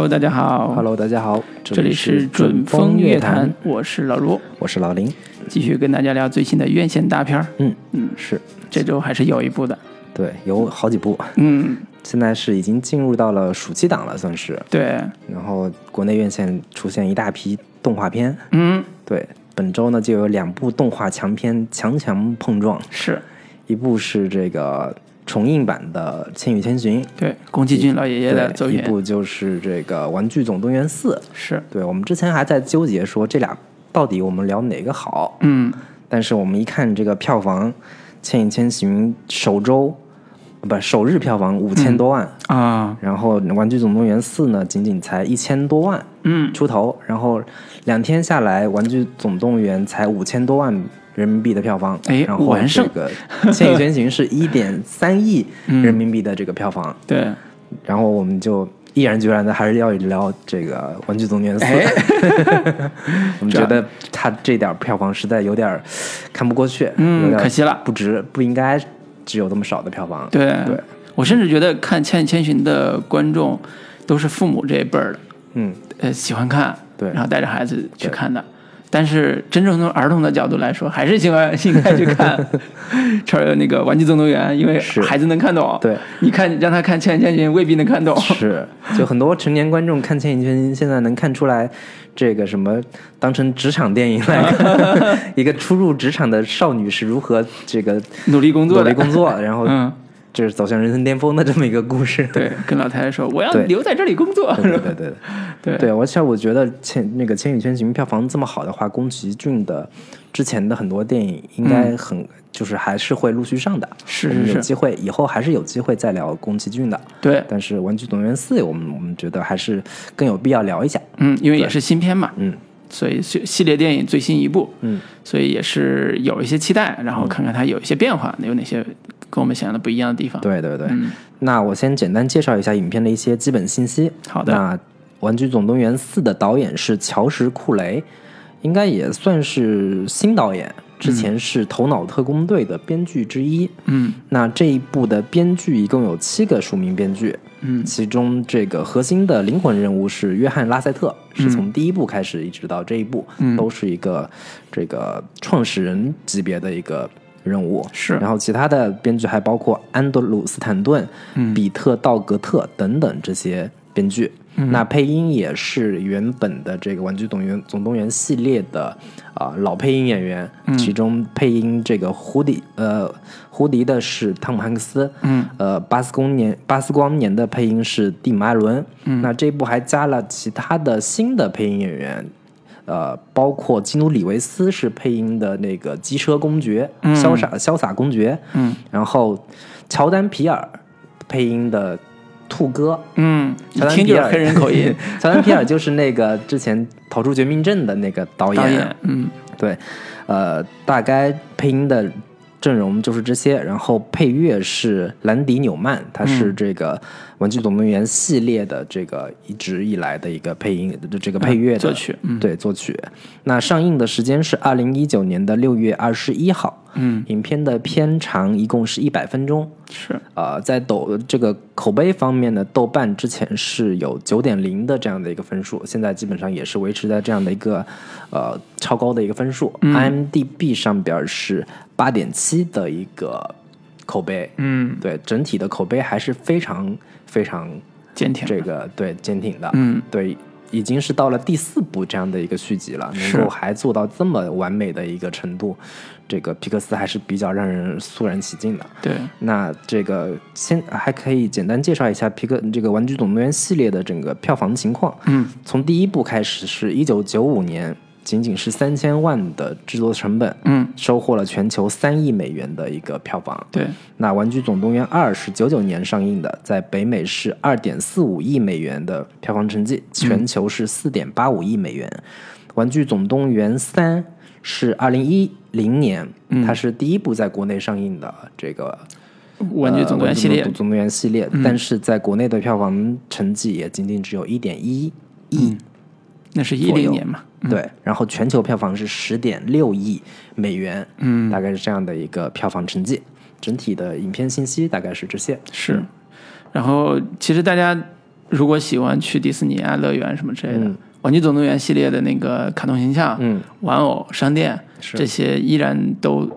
Hello，大家好。Hello，大家好，这里是准风乐坛，我是老卢，我是老林，继续跟大家聊最新的院线大片儿。嗯嗯，是。这周还是有一部的。对，有好几部，嗯，现在是已经进入到了暑期档了，算是。对，然后国内院线出现一大批动画片，嗯，对，本周呢就有两部动画强片强强碰撞，是。一部是这个重映版的《千与千寻》，对宫崎骏老爷爷的对，作品，一部就是这个《玩具总动员四》。是，对我们之前还在纠结说这俩到底我们聊哪个好，嗯，但是我们一看这个票房，《千与千寻》首周不首日票房五千多万，啊，然后《玩具总动员四》呢仅仅才一千多万嗯，出头，然后两天下来，《玩具总动员》才五千多万人民币的票房，哎然后完胜。这个《千与千寻》是一点三亿 人民币的这个票房，对，然后我们就。毅然决然的，还是要聊这个《玩具总动员四》哎。我们觉得他这点票房实在有点看不过去，嗯可惜了。不值，不应该只有这么少的票房。对，对，我甚至觉得看《千与千寻》的观众都是父母这一辈儿的，嗯，呃，喜欢看，对。然后带着孩子去看的。但是真正从儿童的角度来说，还是喜欢 应该去看 超那个《玩具总动员》，因为孩子能看懂。对，你看让他看《千与千寻》，未必能看懂。是，就很多成年观众看《千与千寻》，现在能看出来这个什么当成职场电影来看，一个初入职场的少女是如何这个努力工作的努力工作，然后嗯，这是走向人生巅峰的这么一个故事。对，跟老太太说我要留在这里工作。对对对对对。对，而且 我觉得千那个《千与千寻》票房这么好的话，宫崎骏的之前的很多电影应该很、就是还是会陆续上的。是是是有机会以后还是有机会再聊宫崎骏的。对，但是《玩具总动员四》，我们我们觉得还是更有必要聊一下。嗯，因为也是新片嘛，嗯。所以系系列电影最新一部，嗯，所以也是有一些期待，然后看看它有一些变化，有哪些跟我们想象的不一样的地方。对对对。嗯那我先简单介绍一下影片的一些基本信息。好的那《玩具总动员四》的导演是乔什·库雷，应该也算是新导演，之前是《头脑特工队》的编剧之一。嗯那这一部的编剧一共有七个署名编剧，嗯其中这个核心的灵魂人物是约翰·拉塞特，是从第一部开始一直到这一部，嗯都是一个这个创始人级别的一个任务。是然后其他的编剧还包括安德鲁斯坦顿、嗯比特道格特等等这些编剧。嗯那配音也是原本的这个《玩具总员总动员》系列的啊、老配音演员，嗯其中配音这个胡迪呃胡迪的是汤姆汉克斯，嗯呃巴斯光年巴斯光年的配音是蒂姆艾伦，嗯那这一部还加了其他的新的配音演员。呃，包括基努里维斯是配音的那个机车公爵，潇洒潇洒公爵，嗯然后乔丹皮尔配音的兔哥，嗯，乔丹皮尔黑人口音。乔丹皮尔就是那个之前逃出绝命镇的那个导演，导演，嗯对，呃，大概配音的阵容就是这些，然后配乐是兰迪纽曼，他是这个《玩具总动员》系列的这个一直以来的一个配音这个配乐的作曲嗯对作曲。那上映的时间是二零一九年的六月二十一号，嗯，影片的片长一共是一百分钟。是呃，在抖这个口碑方面呢，豆瓣之前是有九点零的这样的一个分数，现在基本上也是维持在这样的一个呃超高的一个分数。IMDB 上边是八点七的一个口碑，嗯对整体的口碑还是非常非常坚挺。这个对坚挺的，嗯对。已经是到了第四部这样的一个续集了，能够还做到这么完美的一个程度，这个皮克斯还是比较让人肃然起敬的。对，那这个先还可以简单介绍一下皮克这个《玩具总动员》系列的整个票房情况。嗯从第一部开始是一九九五年，仅仅是三千万的制作成本，嗯收获了全球三亿美元的一个票房。对，那《玩具总动员二》是九九年上映的，在北美是二点四五亿美元的票房成绩，全球是四点八五亿美元。玩具总动员三》是二零一零年，它是第一部在国内上映的这个玩具总动员系列总动员系列，但是在国内的票房成绩也仅仅只有一点一亿。那是一零年嘛。对，然后全球票房是十点六亿美元，嗯，大概是这样的一个票房成绩。整体的影片信息大概是这些。是，然后其实大家如果喜欢去迪士尼啊、乐园什么之类的，嗯玩具总动员》系列的那个卡通形象、嗯，玩偶、商店这些依然都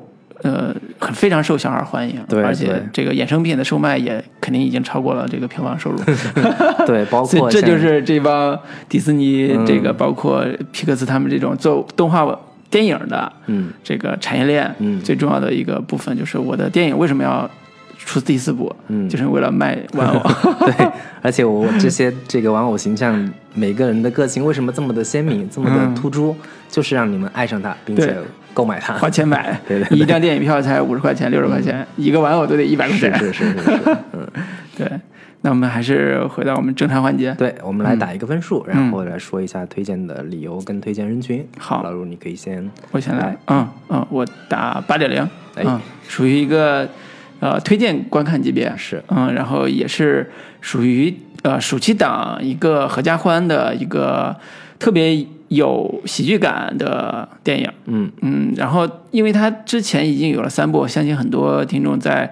呃很非常受小孩欢迎，对而且这个衍生品的售卖也肯定已经超过了这个票房收入。对，包括这就是这帮迪士尼、嗯。这个包括皮克斯他们这种做动画电影的嗯。这个产业链，嗯。最重要的一个部分就是我的电影为什么要出第四部，嗯。就是为了卖玩偶。对，而且我这些这个玩偶形象，每个人的个性为什么这么的鲜明，这么的突出，就是让你们爱上它，并且购买它。花钱买。对对，对。一张电影票才五十块钱、六十块钱，一个玩偶都得一百块钱。是是是是是，嗯，对，那我们还是回到我们正常环节。对，我们来打一个分数，然嗯后来说一下推荐的理由跟推荐人群。好。老卢你可以先，我先来，嗯嗯，我打八点零，哎。嗯，属于一个呃推荐观看级别，是。嗯，然后也是属于呃暑期档一个合家欢的一个特别有喜剧感的电影，嗯嗯，然后因为它之前已经有了三部，我相信很多听众在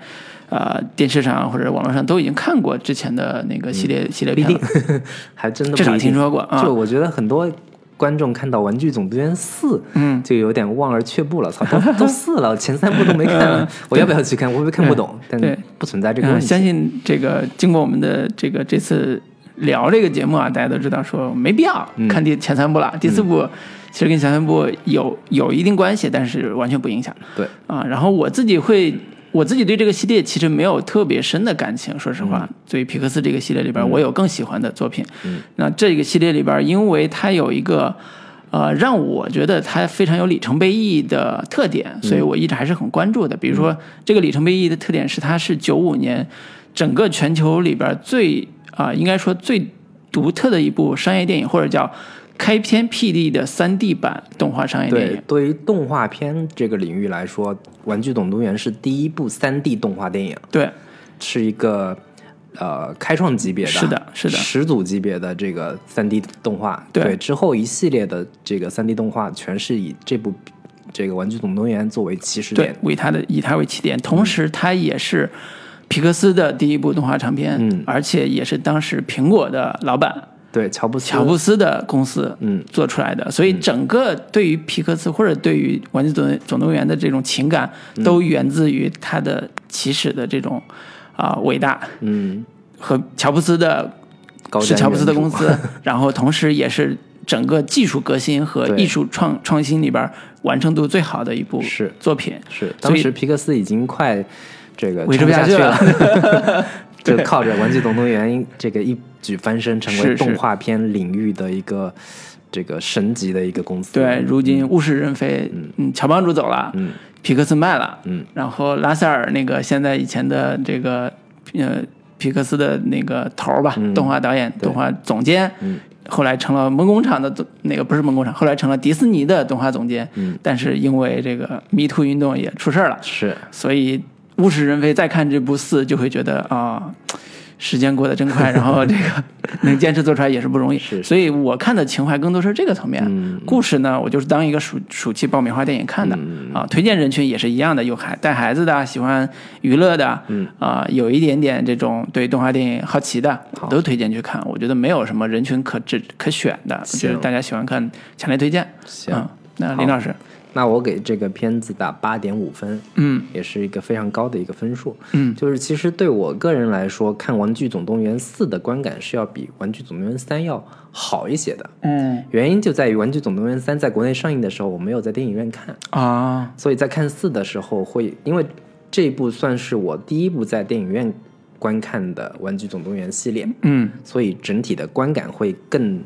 呃电视上或者网络上都已经看过之前的那个系列、系列片定了，，还真的至少听说过啊就我觉得很多观众看到《玩具总动员四》，嗯，就有点望而却步了。操，都 都四了，前三部都没看，我要不要去看？我会不会看不懂？但对不存在这个问嗯，题。相信这个经过我们的这个这次聊这个节目啊，大家都知道说没必要嗯看第前三部了，第四部其实跟前三部有有一定关系，但是完全不影响对，啊。然后我自己会。我自己对这个系列其实没有特别深的感情，说实话，对于皮克斯这个系列里边，我有更喜欢的作品。嗯那这个系列里边，因为它有一个呃让我觉得它非常有里程碑意义的特点，所以我一直还是很关注的。比如说，这个里程碑意义的特点是它是九五年整个全球里边最啊、应该说最独特的一部商业电影，或者叫开篇辟地的三 D 版动画商业电影。，对对于动画片这个领域来说，《玩具总动员》是第一部三 D 动画电影，对是一个呃开创级别的，是的是的始祖级别的这个三 D 动画。对之后一系列的这个三 D 动画，全是以这部这个《玩具总动员》作为起始对点。，为它的以它为起点，同时它也是皮克斯的第一部动画长片，嗯。而且也是当时苹果的老板对，乔布斯，乔布斯的公司嗯。做出来的，所以整个对于皮克斯或者对于《玩具总总动员》的这种情感，嗯。都源自于他的起始的这种啊、伟大嗯，和乔布斯的高是乔布斯的公司，然后同时也是整个技术革新和艺术创创新里边完成度最好的一部是。作品。是。当时皮克斯已经快这个维持撑不下去了。就靠着《玩具总动员》这个一举翻身，成为动画片领域的一个这个神级的一个公司。对，如今物是人非，嗯，乔帮主走了，嗯皮克斯卖了，嗯，然后拉塞尔那个现在以前的这个呃皮克斯的那个头儿吧，嗯动画导演、动画总监，嗯，后来成了梦工厂的总那个不是梦工厂，后来成了迪士尼的动画总监，嗯，但是因为这个 Me Too 运动也出事儿了，是。所以物是人非，再看这部四就会觉得啊。时间过得真快，然后这个 能坚持做出来也是不容易，是所以我看的情怀更多是这个层面。嗯故事呢，我就是当一个暑暑期爆米花电影看的、嗯啊。推荐人群也是一样的，有孩带孩子的，喜欢娱乐的，嗯啊，有一点点这种对动画电影好奇的，都推荐去看。我觉得没有什么人群可指可选的，我觉得大家喜欢看，强烈推荐。行嗯，那林老师，那我给这个片子打八点五分，嗯也是一个非常高的一个分数。嗯就是其实对我个人来说，看《玩具总动员四》的观感是要比《玩具总动员三》要好一些的。嗯原因就在于《玩具总动员三》在国内上映的时候，我没有在电影院看，啊，所以在看四的时候会，因为这一部算是我第一部在电影院观看的《玩具总动员》系列，嗯所以整体的观感会更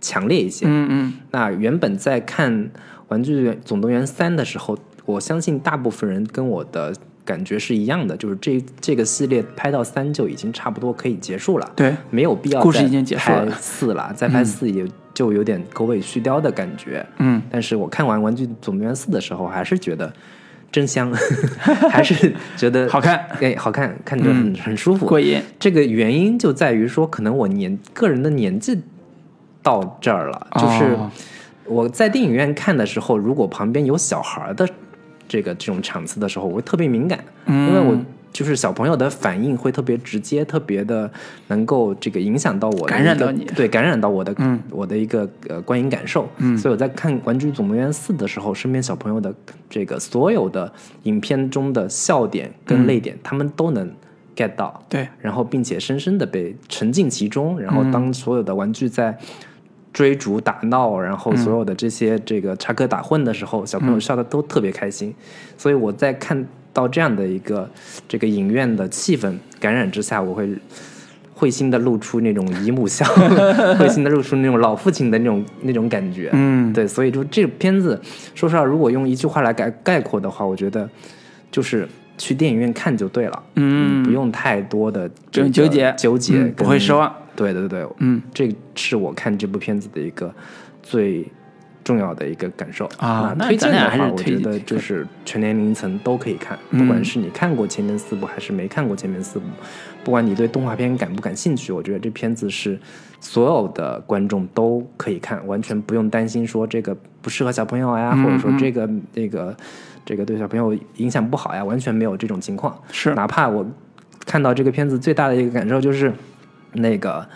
强烈一些。嗯嗯那原本在看《玩具总动员三》的时候，我相信大部分人跟我的感觉是一样的，就是这这个系列拍到三就已经差不多可以结束了，对，没有必要再故事已经结束了拍四了，再拍四也就有点狗尾续貂的感觉。嗯但是我看完《玩具总动员四》的时候，还是觉得真香，还是觉得好看哎，好看，看着很、很舒服。过瘾。这个原因就在于说，可能我年个人的年纪到这儿了，就是哦我在电影院看的时候，如果旁边有小孩的这个这种场次的时候，我会特别敏感，嗯。因为我就是小朋友的反应会特别直接，特别的能够这个影响到我的感染到你。对，感染到我的，嗯。我的一个呃观影感受。嗯。所以我在看《玩具总动员四》的时候，身边小朋友的这个所有的影片中的笑点跟泪点，他们都能 get 到。对，然后并且深深的被沉浸其中，然后当所有的玩具在追逐打闹，然后所有的这些这个插科打诨的时候，小朋友笑的都特别开心。所以我在看到这样的一个这个影院的气氛感染之下，我会。会心的露出那种姨母笑，会心的露出那种老父亲的那种那种感觉。嗯对，所以就这个片子，说实话，如果用一句话来概概括的话，我觉得就是去电影院看就对了。嗯不用太多的纠结纠结、嗯不会失。望。对对对，嗯，这是我看这部片子的一个最重要的一个感受。啊那推荐的话，我觉得就是全年龄层都可以看，嗯。不管是你看过前面四部还是没看过前面四部，不管你对动画片感不感兴趣，我觉得这片子是所有的观众都可以看，完全不用担心说这个不适合小朋友呀，嗯或者说嗯。这个这个这个对小朋友影响不好呀，完全没有这种情况。是。哪怕我看到这个片子最大的一个感受就是，那个，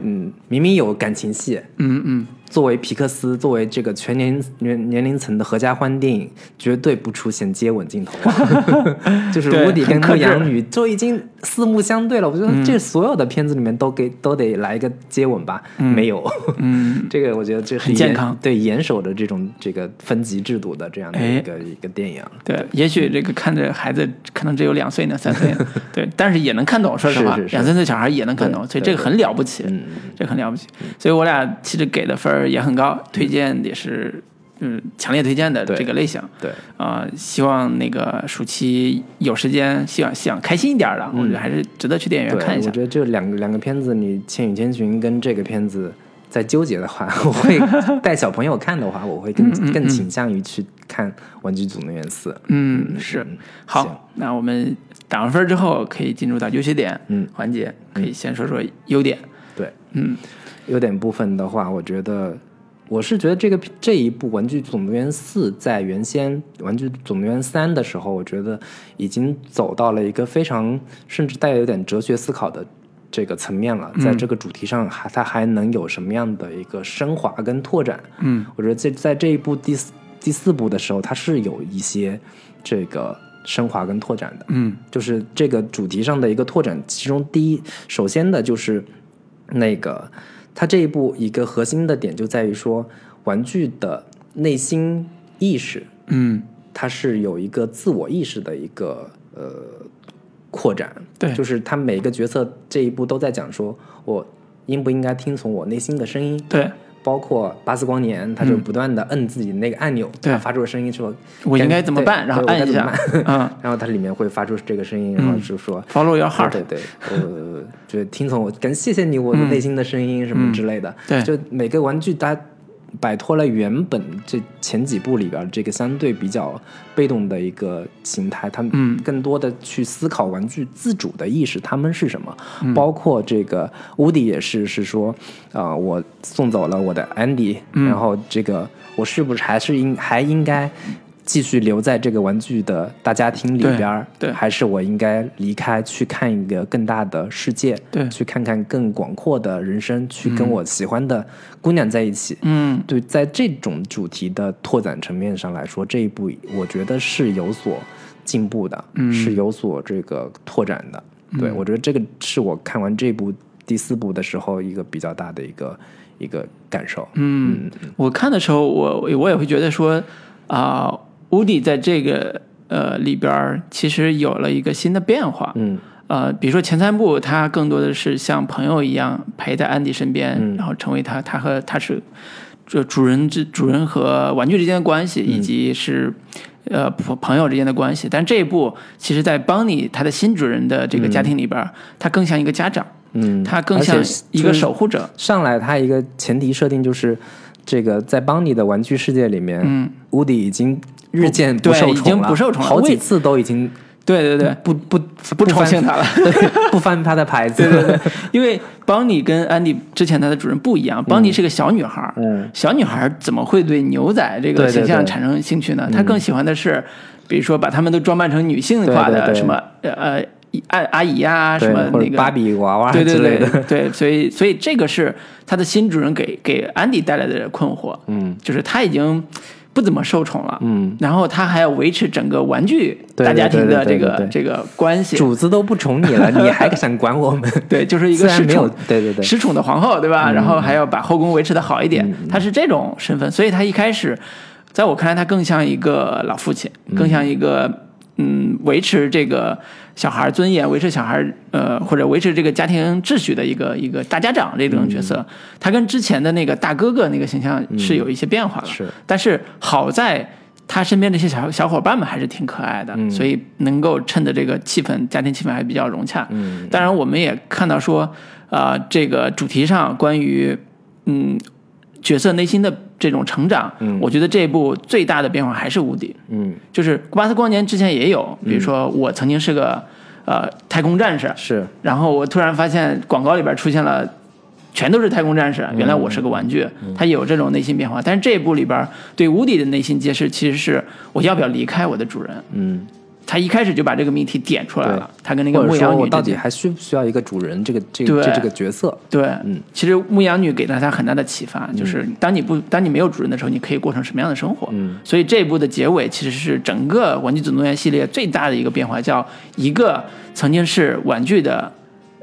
嗯，明明有感情戏，嗯嗯，作为皮克斯，作为这个全年年年龄层的合家欢电影，绝对不出现接吻镜头，就是对乌迪跟牧羊女就已经四目相对了。我觉得这所有的片子里面都给都得来一个接吻吧，没有，嗯，这个我觉得这很健康对严守的这种这个分级制度的这样的哎一个、一个电影。对，也许这个看着孩子可能只有两岁呢、三岁，对，但是也能看懂。说实话，两三岁小孩也能看懂，所以这个很了不起，嗯，这个很了不起。所以我俩其实给的分儿也很高，推荐也是嗯强烈推荐的对这个类型。对，啊、希望那个暑期有时间，希望想开心一点的，我觉得还是值得去电影院，看一下我。觉得这两个两个片子，你《千与千寻》跟这个片子在纠结的话，我会带小朋友看的话，我会更更倾向于去看《玩具总动员四》。嗯，是好，那我们打完分之后可以进入到优缺点嗯环节，可以先说说优点。对，嗯优点部分的话，我觉得我是觉得这个这一部《玩具总动员四》在原先《玩具总动员三》的时候，我觉得已经走到了一个非常甚至带有点哲学思考的这个层面了。在这个主题上，还它还能有什么样的一个升华跟拓展？嗯我觉得在在这一部第四第四部的时候，它是有一些这个升华跟拓展的。嗯就是这个主题上的一个拓展。其中第一，首先的就是那个，它这一部一个核心的点就在于说，玩具的内心意识，嗯它是有一个自我意识的一个呃扩展。对就是他每一个角色这一步都在讲说，我应不应该听从我内心的声音。对，包括巴斯光年，他就不断的摁自己那个按钮，对。他发出了声音说：“我应该怎么办？然后按一下办，嗯。然后它里面会发出这个声音，然后就说、，Follow your heart。对对对，我就听从我，感谢谢你我的内心的声音什么之类的。对。就每个玩具它摆脱了原本这前几部里边这个相对比较被动的一个形态，他嗯们更多的去思考玩具自主的意识，他们是什么？嗯包括这个乌迪也是，是说啊、我送走了我的安迪，嗯然后这个我是不是还是应还应该？继续留在这个玩具的大家庭里边儿，对还是我应该离开，去看一个更大的世界，对。去看看更广阔的人生，去跟我喜欢的姑娘在一起。嗯。对，在这种主题的拓展层面上来说，这一部我觉得是有所进步的，嗯。是有所这个拓展的。对我觉得这个是我看完这部第四部的时候一个比较大的一个一个感受。嗯，我看的时候，我我也会觉得说，啊、乌迪在这个呃里边儿其实有了一个新的变化。嗯呃，比如说前三部，他更多的是像朋友一样陪在安迪身边，嗯然后成为他他和他是这主人之主人和玩具之间的关系，以及是呃朋朋友之间的关系。但这一部其实，在邦尼他的新主人的这个家庭里边儿，他更像一个家长，嗯，他更像一个守护者。上来，他一个前提设定就是，这个在邦尼的玩具世界里面，嗯，乌迪已经日渐对已受宠了，经不受宠了好几次都已经对对对，不不不宠幸他了。不翻他的牌子，对对对，因为邦尼跟安迪之前他的主人不一样，邦尼是个小女孩小女孩儿怎么会对牛仔这个形象产生兴趣呢？她更喜欢的是，比如说把他们都装扮成女性化的什么呃阿阿姨啊、什么那个芭比娃娃对对之类的，对对，所以所以这个是他的新主人给给安迪带来的困惑，嗯。就是他已经不怎么受宠了，嗯，然后他还要维持整个玩具大家庭的这个这个关系，主子都不宠你了，你还想管我们？对，就是一个失宠，对对对，失宠的皇后，对吧？然后还要把后宫维持的好一点，他是这种身份，所以他一开始，在我看来，他更像一个老父亲，更像一个嗯，维持这个小孩尊严，维持小孩呃，或者维持这个家庭秩序的一个一个大家长这种角色。他跟之前的那个大哥哥那个形象是有一些变化了，是但是好在。他身边这些小小伙伴们还是挺可爱的，所以能够趁着这个气氛，家庭气氛还比较融洽。嗯，当然，我们也看到说，啊，这个主题上关于嗯角色内心的这种成长，嗯我觉得这一部最大的变化还是无敌。嗯，就是古巴斯光年之前也有，比如说我曾经是个呃太空战士，是然后我突然发现广告里边出现了。全都是太空战士，原来我是个玩具，他有这种内心变化。但是这一部里边对乌迪的内心揭示，其实是我要不要离开我的主人。嗯，他一开始就把这个命题点出来了，他跟那个牧羊女我到底还需不需要一个主人这个这这这个角色？对，嗯，其实牧羊女给了他很大的启发，就是当你不当你没有主人的时候，你可以过成什么样的生活。嗯，所以这一部的结尾其实是整个《玩具总动员》系列最大的一个变化，叫一个曾经是玩具的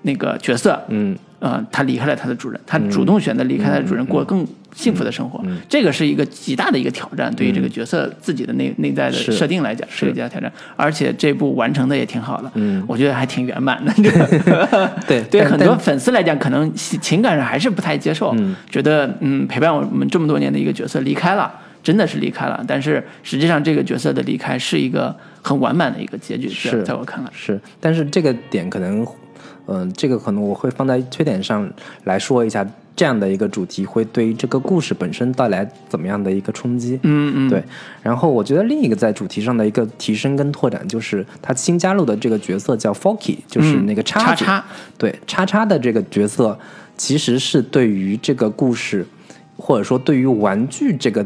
那个角色，嗯呃，他离开了他的主人，他主动选择离开他的主人，过更幸福的生活。嗯这个是一个极大的一个挑战，对于这个角色自己的内内在的设定来讲，是一个极大挑战。而且这部完成的也挺好的，嗯，我觉得还挺圆满的。这个对 对 很多粉丝来讲，可能情情感上还是不太接受，嗯觉得嗯陪伴我们这么多年的一个角色离开了，真的是离开了。但是实际上，这个角色的离开是一个很完满的一个结局，是在我看来。是，但是这个点可能，嗯、这个可能我会放在缺点上来说一下，这样的一个主题会对于这个故事本身带来怎么样的一个冲击？嗯嗯，对，然后我觉得另一个在主题上的一个提升跟拓展，就是他新加入的这个角色叫 Forky，就是那个嗯叉叉叉，对，叉叉的这个角色其实是对于这个故事，或者说对于玩具这个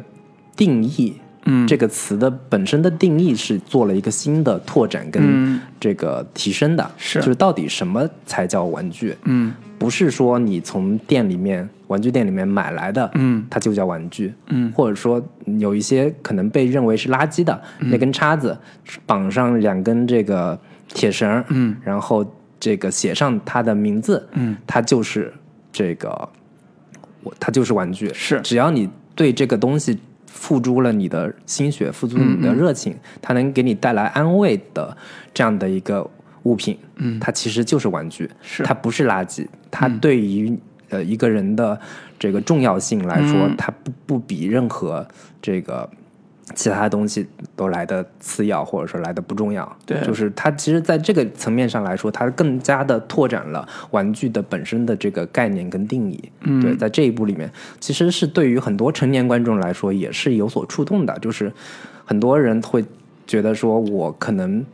定义，嗯。这个词的本身的定义是做了一个新的拓展跟嗯。这个提升的，是。就是到底什么才叫玩具？嗯。不是说你从店里面玩具店里面买来的，嗯。它就叫玩具，嗯。或者说有一些可能被认为是垃圾的、嗯。那根叉子，绑上两根这个铁绳，嗯，然后这个写上它的名字，嗯，它就是这个，我它就是玩具，是。只要你对这个东西付诸了你的心血，付诸你的热情，它能给你带来安慰的这样的一个物品，嗯。它其实就是玩具，是。它不是垃圾，它对于、呃一个人的这个重要性来说，嗯。它不不比任何这个其他东西都来的次要，或者说来的不重要。对就是它其实在这个层面上来说，它更加的拓展了玩具的本身的这个概念跟定义。嗯对，在这一部里面，其实是对于很多成年观众来说也是有所触动的，就是很多人会觉得说，我可能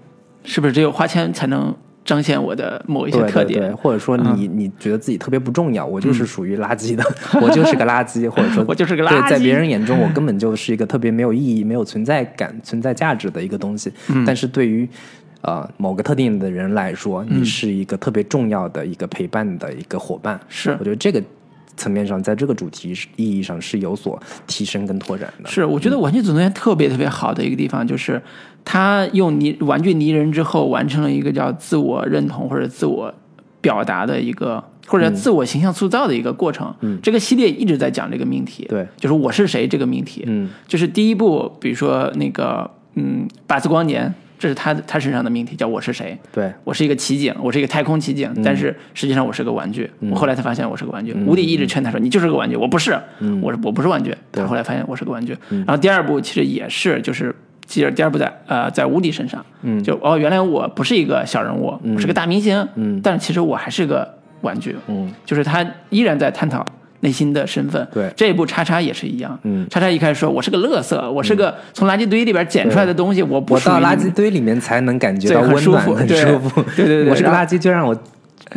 是不是只有花钱才能彰显我的某一些特点？对对，或者说你、你觉得自己特别不重要，我就是属于垃圾的，我就是个垃圾，或者说 我就是个垃圾，在别人眼中我根本就是一个特别没有意义、没有存在感、存在价值的一个东西，嗯。但是对于呃某个特定的人来说，嗯。你是一个特别重要的一个陪伴的一个伙伴，是。我觉得这个层面上，在这个主题意义上是有所提升跟拓展的。是，我觉得《玩具总动员》特别特别好的一个地方，就是他用泥玩具泥人之后，完成了一个叫自我认同或者自我表达的一个，或者叫自我形象塑造的一个过程。嗯这个系列一直在讲这个命题，对，就是我是谁这个命题。嗯就是第一部，比如说那个，嗯，巴斯光年，这是他他身上的命题，叫我是谁。对，我是一个奇景，我是一个太空奇景，但是实际上我是个玩具。我后来才发现我是个玩具。吴迪一直劝他说：“你就是个玩具。”我不是，我是我不是玩具。他后来发现我是个玩具。然后第二部其实也是，就是其实第二部在呃在吴迪身上，就哦原来我不是一个小人物，我是个大明星，但是其实我还是个玩具。嗯就是他依然在探讨内心的身份。对这一部叉叉也是一样。嗯叉叉一开始说我是个乐色，我是个从垃圾堆里边捡出来的东西，我不我到垃圾堆里面才能感觉到温暖，很舒服很对。对对 我是个垃圾，就让我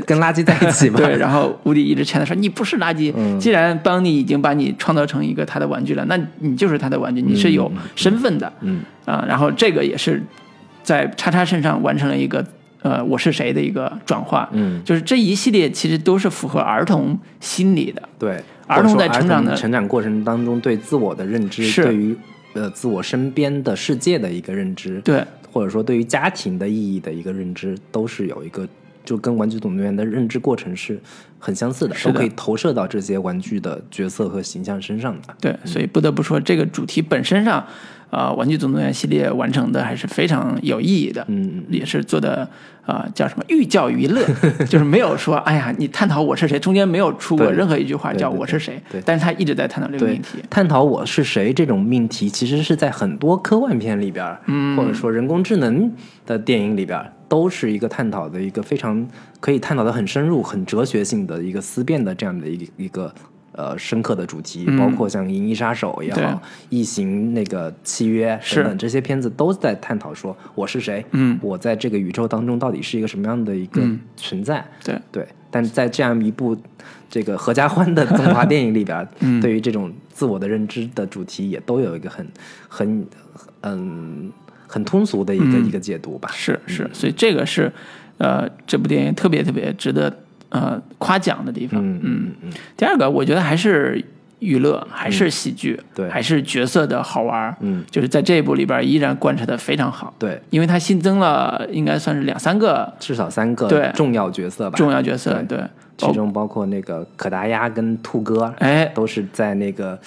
跟垃圾在一起吧。对，然后无敌一直劝他说：“你不是垃圾，嗯既然邦尼已经把你创造成一个他的玩具了，那你就是他的玩具，你是有身份的。”嗯啊，然后这个也是在叉叉身上完成了一个呃我是谁的一个转化，嗯，就是这一系列其实都是符合儿童心理的，对，儿童在成长的成长过程当中对自我的认知，对于呃自我身边的世界的一个认知，对。或者说对于家庭的意义的一个认知，都是有一个就跟《玩具总动员》的认知过程是很相似的都可以投射到这些玩具的角色和形象身上的。对，所以不得不说这个主题本身上，呃，玩具总动员系列完成的还是非常有意义的，嗯，也是做的啊、呃叫什么寓教于乐，就是没有说哎呀你探讨我是谁，中间没有出过任何一句话叫我是谁，对但是他一直在探讨这个对命题，，探讨我是谁这种命题，其实是在很多科幻片里边，嗯或者说人工智能的电影里边，都是一个探讨的一个非常可以探讨的很深入、很哲学性的一个思辨的这样的一个一个呃深刻的主题，嗯。包括像《银翼杀手》也好，《异形》那个契约是。等等这些片子都在探讨说我是谁，嗯。我在这个宇宙当中到底是一个什么样的一个存在，对。对，但是在这样一部这个合家欢的动画电影里边，嗯对于这种自我的认知的主题，也都有一个很很嗯很通俗的一个、嗯。一个解读吧。是是，所以这个是呃这部电影特别特别值得呃夸奖的地方。嗯嗯。嗯，第二个，我觉得还是娱乐，还是喜剧，对。还是角色的好玩儿嗯，就是在这一部里边依然贯彻的非常好。对，因为它新增了应该算是两三个至少三个对。重要角色吧，重要角色，对。对，其中包括那个可达鸭跟兔哥，哎，都是在那个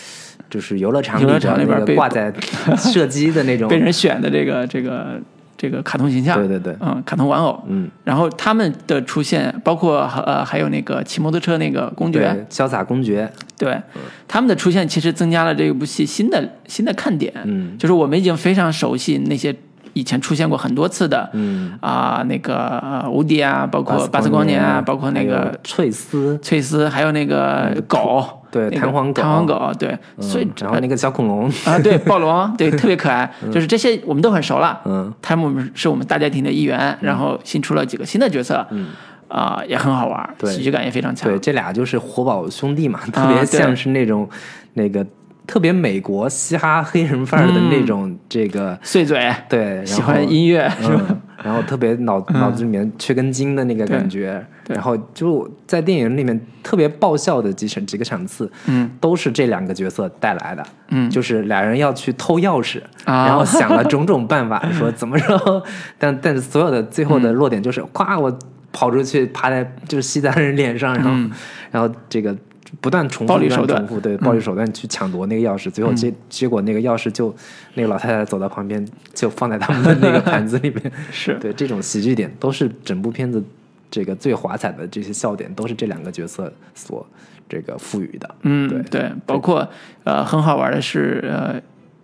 就是游乐场里边挂在 射击的那种被，人选的这个这个这个卡通形象，对对对，嗯，卡通玩偶，嗯，然后他们的出现，包括呃还有那个骑摩托车那个公爵，潇洒公爵，对，他们的出现其实增加了这部戏新的新的看点，嗯。就是我们已经非常熟悉那些以前出现过很多次的，嗯，啊、那个呃无敌啊，包括巴斯光年啊，包括那个翠丝，翠丝，还有那个狗，对那个弹簧狗。弹簧狗，对，所以嗯然后那个小恐龙，啊，对，暴龙，对，特别可爱，就是这些我们都很熟了。嗯。他们是我们大家庭的一员，然后新出了几个新的角色，嗯，啊、也很好玩，对。喜剧感也非常强。对，这俩就是活宝兄弟嘛，特别像是那种那个特别美国嘻哈黑人范儿的那种这个，碎嘴，对，喜欢音乐是吧？嗯，然后特别脑脑子里面缺根筋的那个感觉，然后就在电影里面特别爆笑的几场几个场次，嗯，都是这两个角色带来的，嗯。就是俩人要去偷钥匙，啊。然后想了种种办法，说怎么着，但但是所有的最后的落点就是，咵，我跑出去趴在就是吸在人脸上，然后、然后这个。不断重复，暴力手段。重复，对暴力手段去抢夺那个钥匙，最后结结果那个钥匙就那个老太太走到旁边，就放在他们的那个盘子里面，是。对，这种喜剧点都是整部片子这个最华彩的这些笑点，都是这两个角色所这个赋予的。嗯，对对，包括呃很好玩的是呃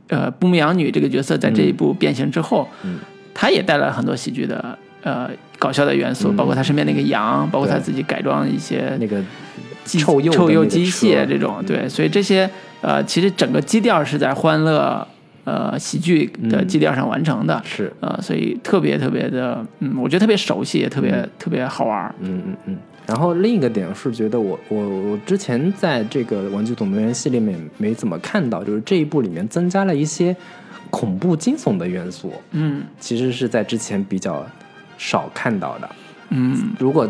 呃布牧羊女这个角色在这一部变形之后，嗯。她也带来很多喜剧的呃搞笑的元素，嗯包括她身边那个羊，包括她自己改装一些那个机臭鼬臭鼬机械这种，对，所以这些呃其实整个基调是在欢乐呃喜剧的基调上完成的。是，呃，所以特别特别的，嗯，我觉得特别熟悉，也特别、特别好玩儿。嗯嗯嗯。然后另一个点是觉得我我我之前在这个《玩具总动员》系列里面没怎么看到，就是这一部里面增加了一些恐怖惊悚的元素，嗯其实是在之前比较少看到的。嗯如果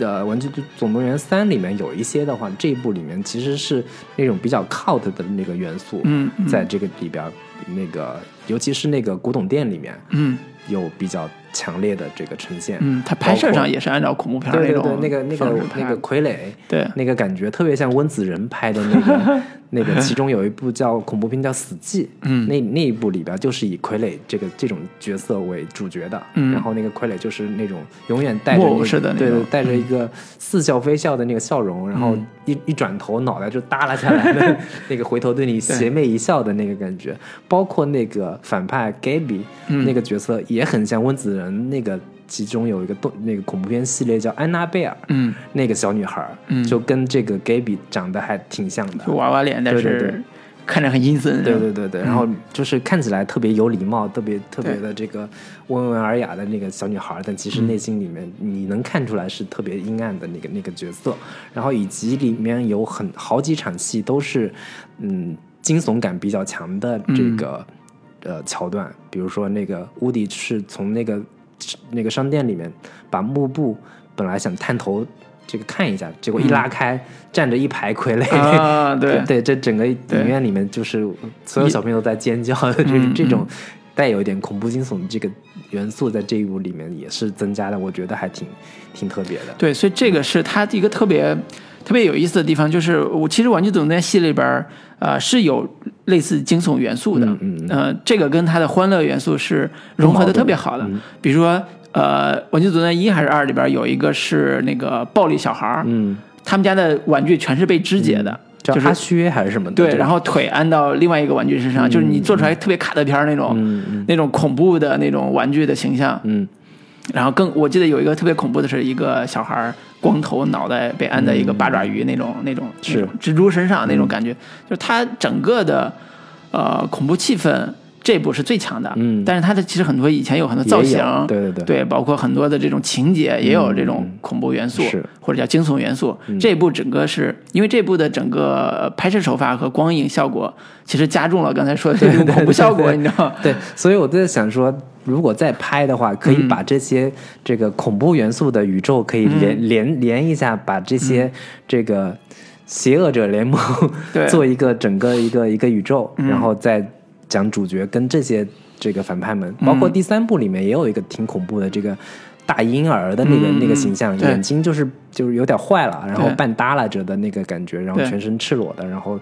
呃《玩具总动员三》里面有一些的话，这一部里面其实是那种比较 cult 的那个元素，在这个里边儿，那个尤其是那个古董店里面嗯。有比较强烈的这个呈现。嗯，它拍摄上也是按照恐怖片儿那种对对对，那个那个那个傀儡，对。那个感觉特别像温子仁拍的那个 那个，其中有一部叫恐怖片叫《死寂》，嗯。那那一部里边就是以傀儡这个这种角色为主角的，嗯。然后那个傀儡就是那种永远带着木偶一个对对带着一个似笑非笑的那个笑容，然后一一转头脑袋就耷拉下来的 那个回头对你邪魅一笑的那个感觉，包括那个反派 Gaby 嗯。那个角色也很像温子仁那个。其中有一个动那个恐怖片系列叫《安娜贝尔》，嗯，那个小女孩儿，嗯就跟这个 Gaby 长得还挺像的就。娃娃脸，但对对对是看着很阴森。对对对对，然后就是看起来特别有礼貌，特别特别的这个温文尔雅的那个小女孩，但其实内心里面你能看出来是特别阴暗的那个那个角色。然后以及里面有很好几场戏都是嗯惊悚感比较强的这个、呃桥段，比如说那个乌迪是从那个那个商店里面，把幕布本来想探头这个看一下，结果一拉开，站着一排傀儡。啊，对，对，这整个影院里面就是所有小朋友都在尖叫的这嗯这种带有一点恐怖惊悚的这个元素在这一部里面也是增加的，我觉得还挺挺特别的。对，所以这个是它一个特别特别有意思的地方，就是我其实《玩具总动员》系列里边儿，呃，是有类似惊悚元素的，嗯嗯呃，这个跟它的欢乐元素是融合的特别好的。嗯。比如说，呃，《玩具总动员》一还是二里边有一个是那个暴力小孩儿，嗯，他们家的玩具全是被肢解的，就是叫阿靴还是什么的？对，然后腿安到另外一个玩具身上，就是你做出来特别卡的片儿那种、嗯嗯。那种恐怖的那种玩具的形象。嗯然后更我记得有一个特别恐怖的是一个小孩儿光头脑袋被安在一个八爪鱼那种、那种是。蜘蛛身上那种感觉，就是它整个的呃恐怖气氛这部是最强的。嗯。但是它的其实很多以前有很多造型，对对对。对，包括很多的这种情节也有这种恐怖元素，是。或者叫惊悚元素。这部整个是因为这部的整个拍摄手法和光影效果，其实加重了刚才说的这种恐怖效果，你知道吗？对，所以我在想说，如果再拍的话，可以把这些这个恐怖元素的宇宙可以连、连连一下，把这些这个邪恶者联盟对。做一个整个一个一个宇宙，然后再讲主角跟这些这个反派们，包括第三部里面也有一个挺恐怖的这个。大婴儿的那个、嗯那个形象，眼睛就是就是有点坏了，然后半耷拉着的那个感觉，然后全身赤裸的，然后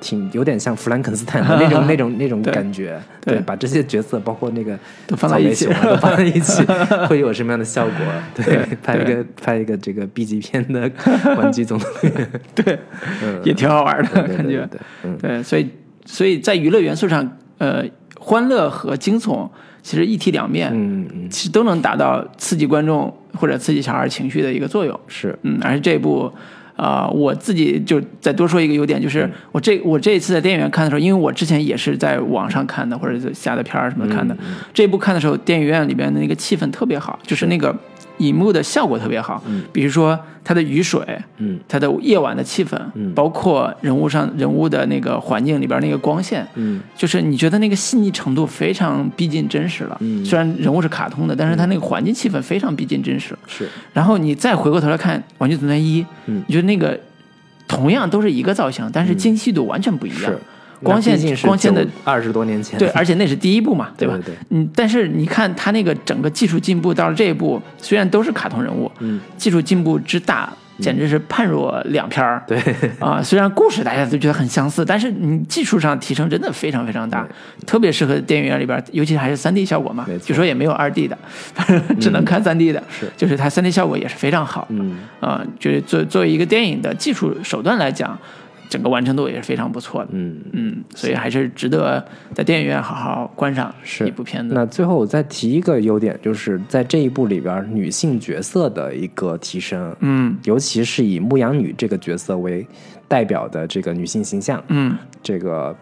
挺有点像弗兰肯斯坦的那种 那种那种感觉。对把这些角色，包括那个都放在一起都放在一起，会有什么样的效果？对对，拍一个拍一个这个 B 级片的玩具总动员，对，嗯，也挺好玩的感觉。对对，嗯对，所以所以在娱乐元素上，呃，欢乐和惊悚其实一体两面，嗯嗯其实都能达到刺激观众或者刺激小孩情绪的一个作用。是，嗯，而且这部，啊、我自己就再多说一个优点，就是我这我这一次在电影院看的时候，因为我之前也是在网上看的，或者是下的片儿什么看的，这部看的时候，电影院里边的那个气氛特别好，就是那个荧幕的效果特别好，比如说它的雨水，嗯。它的夜晚的气氛，包括人物上人物的那个环境里边那个光线，嗯。就是你觉得那个细腻程度非常逼近真实了。嗯。虽然人物是卡通的，但是它那个环境气氛非常逼近真实。是，然后你再回过头来看《玩具总动员一》，嗯。你觉得那个同样都是一个造型，但是精细度完全不一样。是光线那毕竟是光线的二十多年前，对，而且那是第一部嘛，吧？对对对嗯，但是你看他那个整个技术进步到了这一步，虽然都是卡通人物，嗯，技术进步之大，简直是判若两片儿。对，啊，虽然故事大家都觉得很相似，但是你技术上提升真的非常非常大，特别适合电影院里边，尤其还是三 D 效果嘛据说也没有二 D 的，只能看三 D 的，是 就是它三 D 效果也是非常好，嗯啊，就是作作为一个电影的技术手段来讲，整个完成度也是非常不错的，嗯。嗯，所以还是值得在电影院好好观赏是一部片子。那最后我再提一个优点，就是在这一部里边女性角色的一个提升，嗯尤其是以牧羊女这个角色为代表的这个女性形象，嗯这个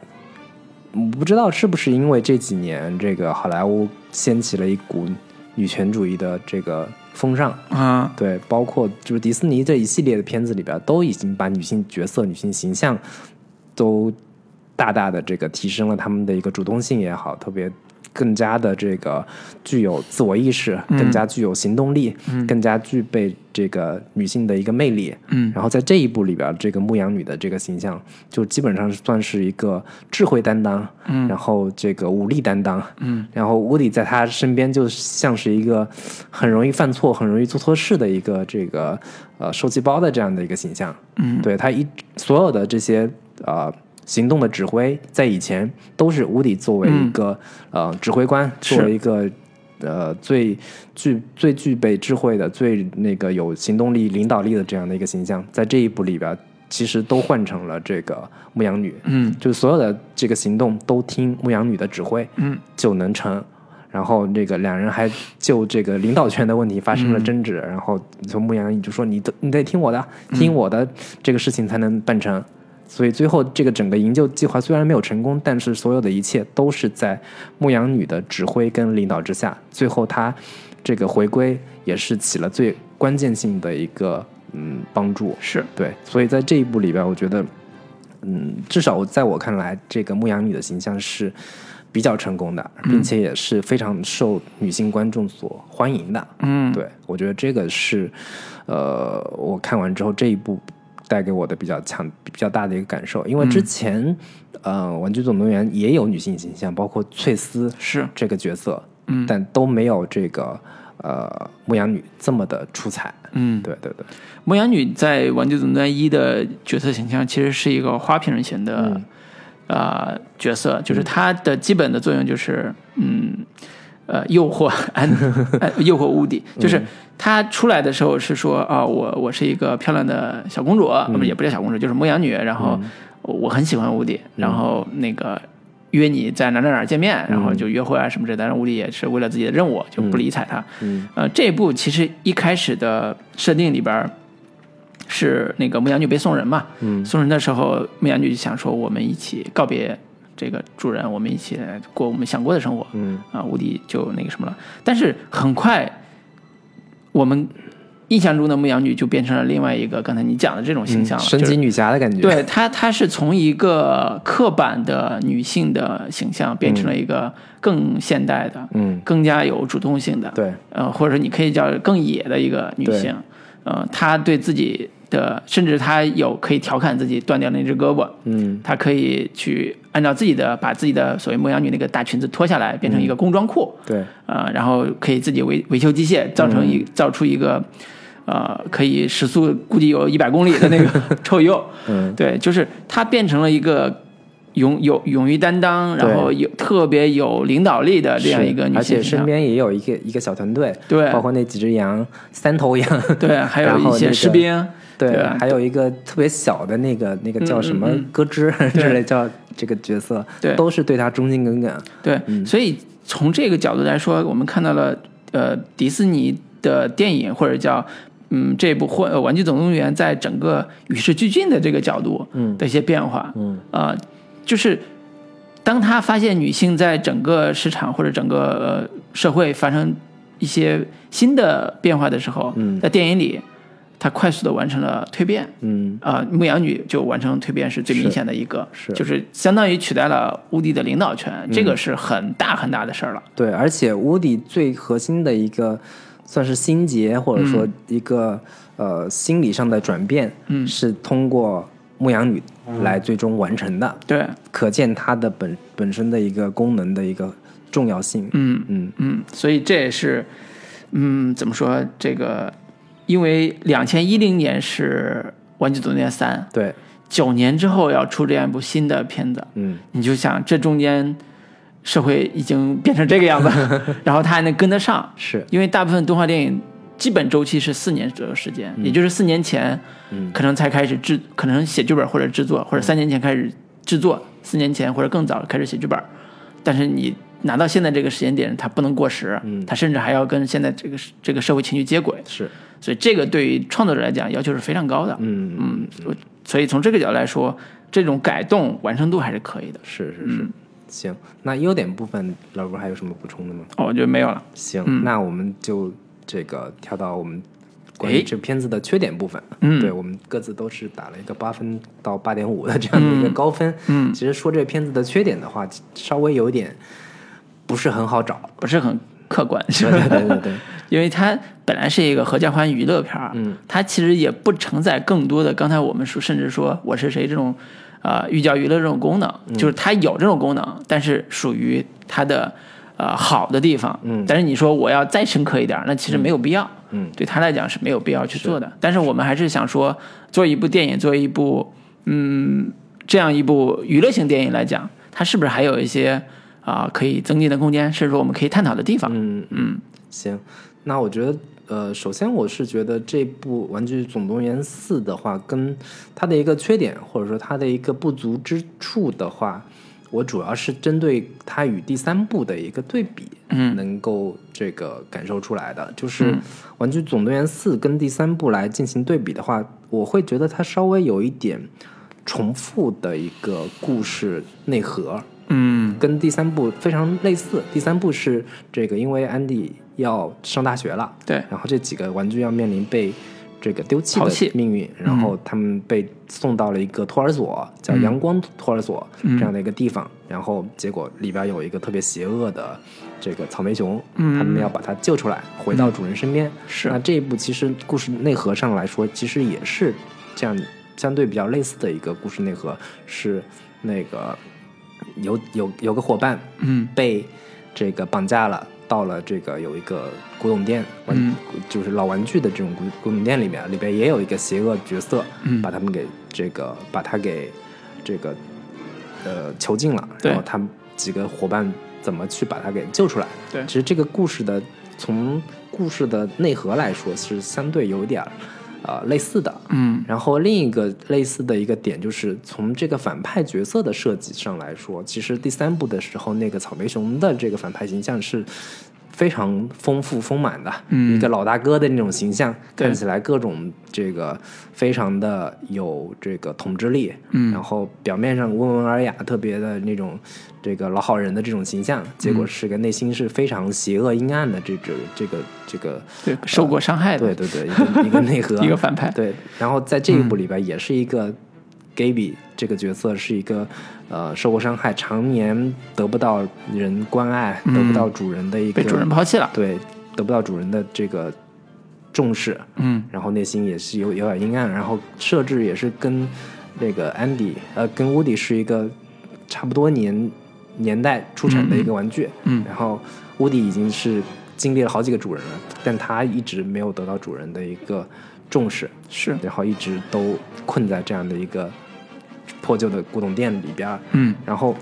嗯不知道是不是因为这几年这个好莱坞掀起了一股女权主义的这个风尚，啊。对，包括就是迪士尼这一系列的片子里边，都已经把女性角色、女性形象都大大的这个提升了他们的一个主动性也好，特别更加的这个具有自我意识，更加具有行动力，更加具备这个女性的一个魅力。嗯。然后在这一部里边，这个牧羊女的这个形象，就基本上算是一个智慧担当，嗯。然后这个武力担当，嗯，然后乌迪在她身边就像是一个很容易犯错、很容易做错事的一个这个呃受气包的这样的一个形象。嗯。对她一所有的这些呃行动的指挥，在以前都是乌迪作为一个、呃指挥官，作为一个呃最具最具备智慧的、最那个有行动力、领导力的这样的一个形象，在这一部里边，其实都换成了这个牧羊女，嗯。就是所有的这个行动都听牧羊女的指挥，嗯。就能成。然后这个两人还就这个领导权的问题发生了争执，然后从牧羊女就说你得你得听我的，听我的，这个事情才能办成。所以最后这个整个营救计划虽然没有成功，但是所有的一切都是在牧羊女的指挥跟领导之下。最后她这个回归也是起了最关键性的一个嗯帮助。是对，所以在这一部里边，我觉得，嗯，至少在我看来，这个牧羊女的形象是比较成功的，并且也是非常受女性观众所欢迎的。嗯，对我觉得这个是，呃，我看完之后这一部带给我的比较强、比较大的一个感受。因为之前，呃，《玩具总动员》也有女性形象，包括翠丝是，这个角色，嗯。但都没有这个呃牧羊女这么的出彩。嗯，对对对，牧羊女在《玩具总动员一》的角色形象其实是一个花瓶人型的、呃角色，就是她的基本的作用就是嗯呃诱惑 安呃诱惑乌迪，就是她出来的时候是说啊、我我是一个漂亮的小公主，也不叫小公主，就是牧羊女，然后我很喜欢乌迪，然后那个。约你在哪哪哪见面，然后就约会啊什么之类的。但是乌迪也是为了自己的任务，就不理睬他。嗯。呃，这一部其实一开始的设定里边是那个牧羊女被送人嘛，嗯。送人的时候，牧羊女就想说我们一起告别这个主人，我们一起来过我们想过的生活。嗯啊，无敌就那个什么了。但是很快，我们印象中的牧羊女就变成了另外一个刚才你讲的这种形象了，就是神奇女侠的感觉。对她，她是从一个刻板的女性的形象变成了一个更现代的、嗯，更加有主动性的，对，呃，或者说你可以叫更野的一个女性。呃，她对自己的，甚至他有可以调侃自己断掉那只胳膊，嗯。他可以去按照自己的把自己的所谓牧羊女那个大裙子脱下来，变成一个工装裤，对，呃，然后可以自己维维修机械，造成一、造出一个呃可以时速估计有一百公里的那个 臭鼬。嗯。对，就是他变成了一个勇有勇于担当，然后有特别有领导力的这样一个女性而且。身边也有一个一个小团队，对。包括那几只羊，三头羊，对，还有一些 士兵，对，对还有一个特别小的那个那个叫什么咯吱之类叫这个角色，对都是对他忠心耿耿。对，嗯。所以从这个角度来说，我们看到了呃迪士尼的电影或者叫嗯这部或呃《玩具总动员》在整个与时俱进的这个角度嗯。的一些变化，嗯。呃，就是当他发现女性在整个市场或者整个、呃、社会发生一些新的变化的时候，嗯在电影里他快速的完成了蜕变，嗯。啊，牧羊女就完成蜕变是最明显的一个，是就是相当于取代了乌迪的领导权，这个是很大很大的事儿了。对，而且乌迪最核心的一个算是心结，或者说一个、呃心理上的转变，嗯。是通过牧羊女来最终完成的，对，可见它的本本身的一个功能的一个重要性。嗯。嗯。嗯，所以这也是，嗯，怎么说这个？因为两千一零年是《玩具总动员三》，对，九年之后要出这样一部新的片子，嗯。你就想这中间社会已经变成这个样子，然后他还能跟得上，是，因为大部分动画电影基本周期是四年左右时间，也就是四年前，嗯。可能才开始制，可能写剧本或者制作，或者三年前开始制作，四年前或者更早开始写剧本，但是你拿到现在这个时间点，它不能过时，嗯。它甚至还要跟现在这个这个社会情绪接轨，是，所以这个对于创作者来讲要求是非常高的，嗯嗯，所以从这个角度来说，这种改动完成度还是可以的。是是是。行，那优点部分，老卢还有什么补充的吗？哦，我觉得没有了。行，嗯那我们就这个跳到我们关于这片子的缺点部分。嗯对我们各自都是打了一个八分到八点五的这样的一个高分。嗯其实说这片子的缺点的话，稍微有点不是很好找。不是很客观？对对对，因为它本来是一个合家欢娱乐片儿，嗯，它其实也不承载更多的刚才我们说，甚至说我是谁这种，呃，寓教于乐这种功能，嗯就是它有这种功能，但是属于它的呃好的地方，嗯但是你说我要再深刻一点儿，那其实没有必要，嗯对他来讲是没有必要去做的。但是我们还是想说，做一部电影，做一部嗯这样一部娱乐性电影来讲，它是不是还有一些啊、可以增进的空间，甚至说我们可以探讨的地方？嗯嗯行，那我觉得，呃，首先我是觉得这部《玩具总动员四》的话，跟它的一个缺点或者说它的一个不足之处的话，我主要是针对它与第三部的一个对比，嗯能够这个感受出来的，就是嗯《玩具总动员四》跟第三部来进行对比的话，我会觉得它稍微有一点重复的一个故事内核。嗯跟第三部非常类似。第三部是这个，因为安迪要上大学了，对，然后这几个玩具要面临被这个丢弃的命运，然后他们被送到了一个托儿所，叫阳光托儿所、这样的一个地方，然后结果里边有一个特别邪恶的这个草莓熊，他们要把它救出来，回到主人身边。是。那这一部其实故事内核上来说，其实也是这样相对比较类似的一个故事内核，是那个有有有个伙伴，嗯，被这个绑架了，到了这个有一个古董店，玩、嗯。就是老玩具的这种古古董店里面，里边也有一个邪恶角色，嗯。把他们给这个把他给这个呃囚禁了，然后他们几个伙伴怎么去把他给救出来？对。其实这个故事的从故事的内核来说是相对有点儿呃类似的，嗯。然后另一个类似的一个点就是从这个反派角色的设计上来说，其实第三部的时候那个草莓熊的这个反派形象是非常丰富丰满的，嗯。一个老大哥的那种形象，看起来各种这个非常的有这个统治力，嗯。然后表面上温文尔雅，特别的那种这个老好人的这种形象，结嗯果是个内心是非常邪恶阴暗的这这这个这个对，受过伤害的，对对对，一个一个内核，一个反派。对，然后在这一部里边也是一个 Gaby 这个角色是一个呃受过伤害，常年得不到人关爱，嗯。得不到主人的一个被主人抛弃了，对，得不到主人的这个重视，嗯。然后内心也是有有点阴暗，然后设置也是跟那个 Andy 呃跟 Woody 是一个差不多年年代出产的一个玩具，嗯然后 Woody 已经是经历了好几个主人了，但他一直没有得到主人的一个重视，是，然后一直都困在这样的一个破旧的古董店里边儿，嗯。然后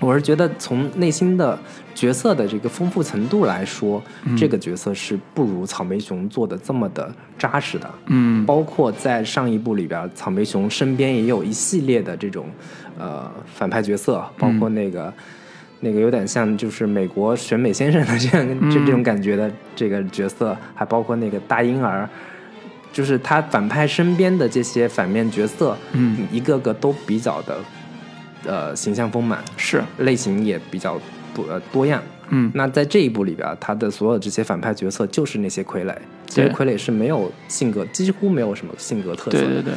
我是觉得从内心的角色的这个丰富程度来说，这个角色是不如草莓熊做的这么的扎实的。嗯。包括在上一部里边，草莓熊身边也有一系列的这种呃反派角色，包括那个、那个有点像就是美国选美先生的这样这这种感觉的这个角色，还包括那个大婴儿。就是他反派身边的这些反面角色，嗯，一个个都比较的，呃，形象丰满，是，类型也比较多呃多样。嗯。那在这一部里边，他的所有这些反派角色就是那些傀儡，这些傀儡是没有性格，几乎没有什么性格特色的，对对对。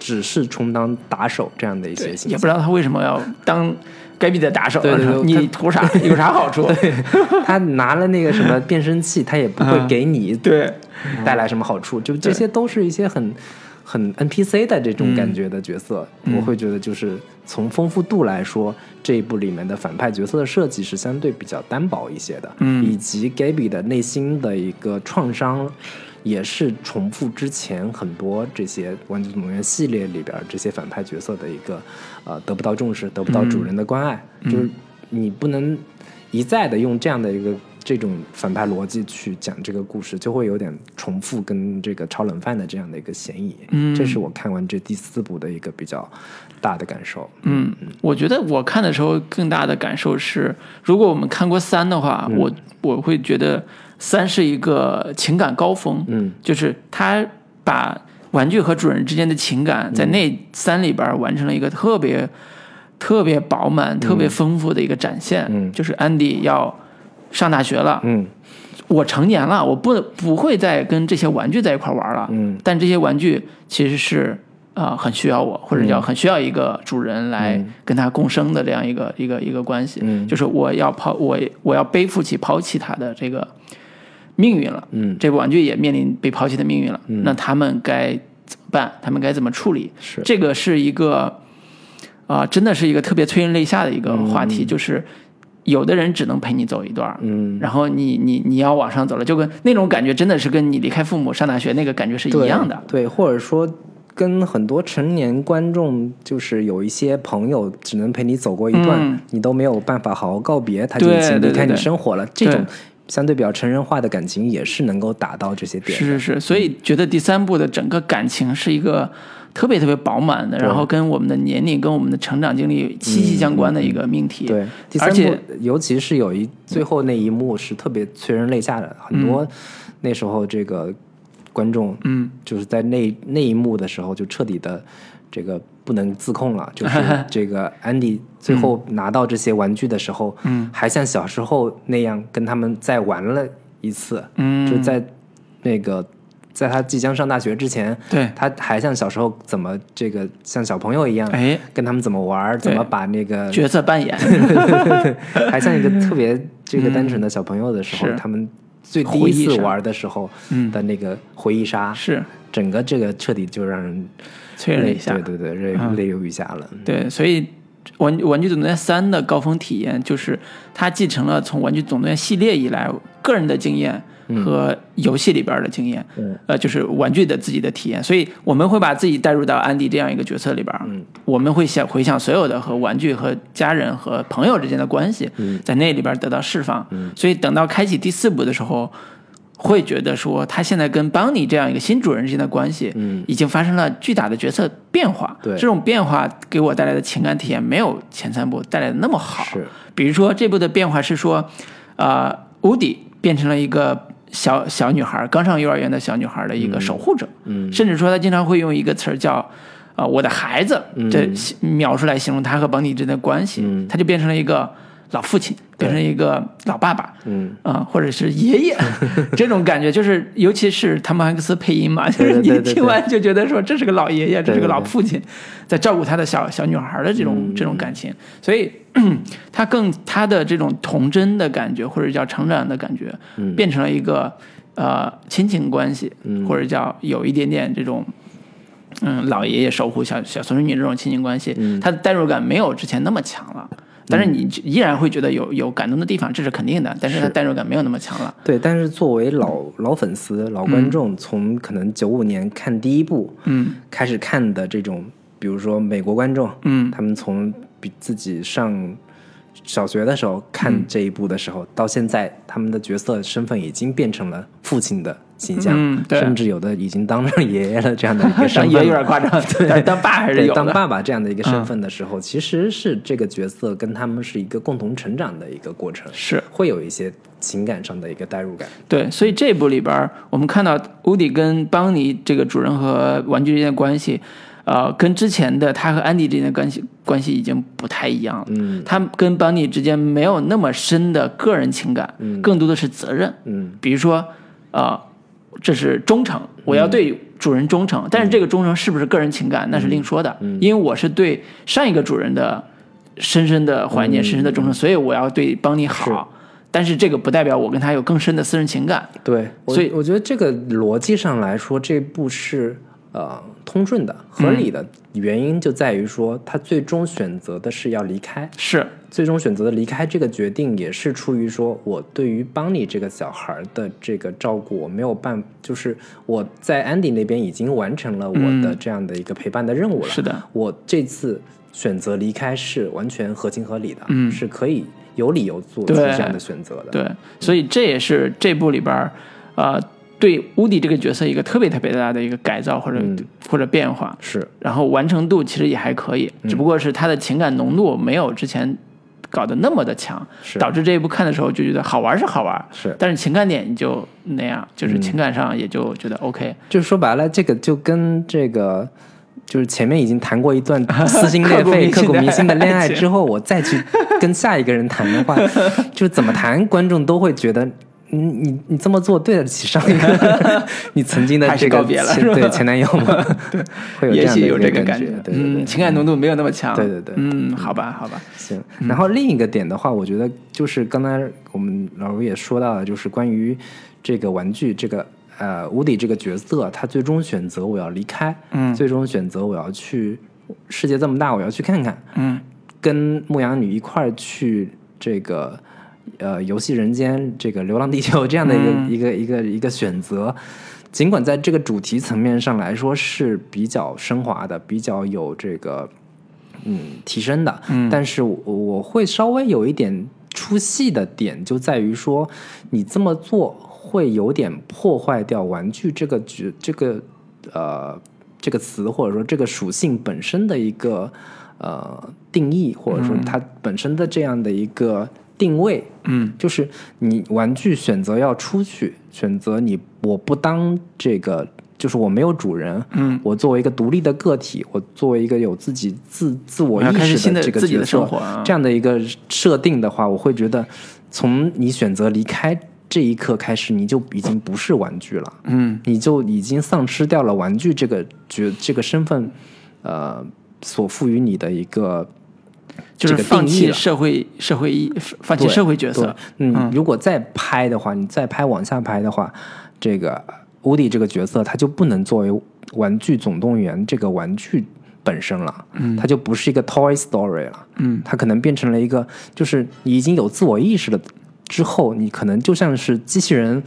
只是充当打手这样的一些，形象。也不知道他为什么要当该逼的打手，对对对你图啥？有啥好处？他拿了那个什么变声器，他也不会嗯给你对带来什么好处，就这些都是一些很很 NPC 的这种感觉的角色。嗯我会觉得就是从丰富度来说，这一部里面的反派角色的设计是相对比较单薄一些的，嗯以及 Gaby 的内心的一个创伤。也是重复之前很多这些《玩具总动员》系列里边这些反派角色的一个，呃，得不到重视，得不到主人的关爱，就是你不能一再的用这样的一个这种反派逻辑去讲这个故事，就会有点重复跟这个炒冷饭的这样的一个嫌疑。嗯这是我看完这第四部的一个比较大的感受。嗯，我觉得我看的时候更大的感受是，如果我们看过三的话，嗯我我会觉得三是一个情感高峰，嗯就是他把玩具和主人之间的情感嗯。在那三里边完成了一个特别特别饱满、特别丰富的一个展现。嗯。就是安迪要上大学了，嗯。我成年了，我不不会再跟这些玩具在一块玩了。嗯。但这些玩具其实是啊、呃很需要我，或者嗯。叫很需要一个主人来跟他共生的这样一个、一个一个关系。嗯。就是我要抛我我要背负起抛弃他的这个命运了。嗯，这部玩具也面临被抛弃的命运了。那他们该怎么办？他们该怎么处理？是这个是一个啊、真的是一个特别催人泪下的一个话题，就是有的人只能陪你走一段。嗯，然后你你你要往上走了，就跟那种感觉真的是跟你离开父母上大学那个感觉是一样的。对。对，或者说。跟很多成年观众，就是有一些朋友只能陪你走过一段，嗯你都没有办法好好告别，他就已经离开你生活了。这种对相对比较成人化的感情，也是能够达到这些点。是是是，所以觉得第三部的整个感情是一个特别特别饱满的，对然后跟我们的年龄、跟我们的成长经历息息相关的一个命题。对，第三而且尤其是有一最后那一幕是特别催人泪下的，很多那时候这个观众，嗯，就是在那那一幕的时候就彻底的这个不能自控了，就是 这个安迪最后拿到这些玩具的时候，嗯，还像小时候那样跟他们再玩了一次，嗯。就在那个在他即将上大学之前，对，他还像小时候怎么这个像小朋友一样，哎，跟他们怎么玩，怎么把那个角色扮演，还像一个特别这个单纯的小朋友的时候，是。他们最第一次玩的时候的那个回忆杀，是。整个这个彻底就让人泪催泪一下。对对对，泪泪流雨下了。对，所以玩玩具总动员三的高峰体验就是它继承了从玩具总动员系列以来个人的经验和游戏里边的经验，嗯呃，就是玩具的自己的体验。所以我们会把自己带入到安迪这样一个角色里边，嗯我们会想回想所有的和玩具和家人和朋友之间的关系，嗯在那里边得到释放。所以等到开启第四部的时候。会觉得说，他现在跟邦尼这样一个新主人之间的关系，嗯已经发生了巨大的角色变化。对这种变化给我带来的情感体验没有前三部带来的那么好。是，比如说这部的变化是说，呃，乌迪变成了一个小小女孩，刚上幼儿园的小女孩的一个守护者，嗯甚至说他经常会用一个词儿叫。呃，我的孩子，这描述来形容他和邦尼之间的关系，嗯他就变成了一个老父亲，变成一个老爸爸，嗯。啊、或者是爷爷，这种感觉就是，尤其是汤姆汉克斯配音嘛，就是你听完就觉得说这是个老爷爷，这是个老父亲，在照顾他的小小女孩的这种、嗯。这种感情，所以 他更他的这种童真的感觉，或者叫成长的感觉，嗯。变成了一个呃亲情关系，嗯。或者叫有一点点这种。嗯，老爷爷守护小小孙女这种亲情关系，嗯。他的代入感没有之前那么强了，但是你依然会觉得有有感动的地方，这是肯定的，但是他代入感没有那么强了。对，但是作为老老粉丝、老观众，从可能九五年看第一部，嗯。开始看的这种，比如说美国观众，嗯。他们从比自己上小学的时候看嗯。这一部的时候，到现在他们的角色身份已经变成了父亲的形象，嗯对甚至有的已经当上爷爷了这样的一个 身当份爷有。点夸张，对当爸还是，有当爸爸这样的一个身份的时候，其实是这个角色跟他们是一个共同成长的一个过程，是会有一些情感上的一个代入感。对，所以这部里边我们看到乌迪跟邦尼这个主人和玩具之间的关系，呃，跟之前的他和安迪之间的关系关系已经不太一样了。嗯他跟邦尼之间没有那么深的个人情感，嗯更多的是责任。嗯比如说，呃，这是忠诚，我要对主人忠诚，但是这个忠诚是不是个人情感，那是另说的。因为我是对上一个主人的深深的怀念、深深的忠诚，所以我要对邦尼好。但是这个不代表我跟他有更深的私人情感。对，所以我觉得这个逻辑上来说，这部是呃通顺的、合理的。原因就在于说，他最终选择的是要离开，是，最终选择的离开这个决定，也是出于说我对于邦尼这个小孩的这个照顾，我没有办，就是我在安迪那边已经完成了我的这样的一个陪伴的任务了。是的，我这次选择离开是完全合情合理的，嗯是可以有理由做出这样的选择的。对，所以这也是这部里边儿，呃，对乌迪这个角色一个特别特别大的一个改造或者、嗯或者变化。是，然后完成度其实也还可以，嗯只不过是他的情感浓度没有之前搞得那么的强，是导致这一部看的时候就觉得好玩是好玩，是但是情感点就那样，嗯就是情感上也就觉得 OK。就是说白了，这个就跟这个。就是前面已经谈过一段 撕心裂肺、刻骨铭心的恋爱之后，我再去跟下一个人谈的话，就怎么谈，观众都会觉得，你你你这么做对得起上一个 你曾经的这个告别了对前男友吗？对，会有这也许有这个感觉，对对对嗯，情感浓度没有那么强，对对对。嗯，好吧，好吧，行，然后另一个点的话，我觉得就是刚才我们老卢也说到了，就是关于这个玩具这个呃乌迪这个角色，他最终选择我要离开，嗯。最终选择我要去世界这么大，我要去看看，嗯。跟牧羊女一块儿去这个呃游戏人间这个流浪地球这样的一个、嗯。一个一个一个选择。尽管在这个主题层面上来说是比较升华的，比较有这个嗯提升的，嗯。但是我我会稍微有一点出戏的点就在于说，你这么做会有点破坏掉玩具这个角这个呃这个词或者说这个属性本身的一个呃定义，或者说它本身的这样的一个定位。嗯。就是你玩具选择要出去，选择你我不当这个，就是我没有主人，嗯，我作为一个独立的个体，我作为一个有自己自自我意识的这个角色自己的生活啊。这样的一个设定的话，我会觉得从你选择离开这一刻开始，你就已经不是玩具了，嗯，你就已经丧失掉了玩具这个角这个身份，呃，所赋予你的一个就是放弃社会社会意，放弃社会角色。嗯，如果再拍的话，你再拍往下拍的话，这个乌迪这个角色他就不能作为《玩具总动员》这个玩具本身了，嗯，他就不是一个 Toy Story 了，嗯，他可能变成了一个，就是你已经有自我意识了之后，你可能就像是机器人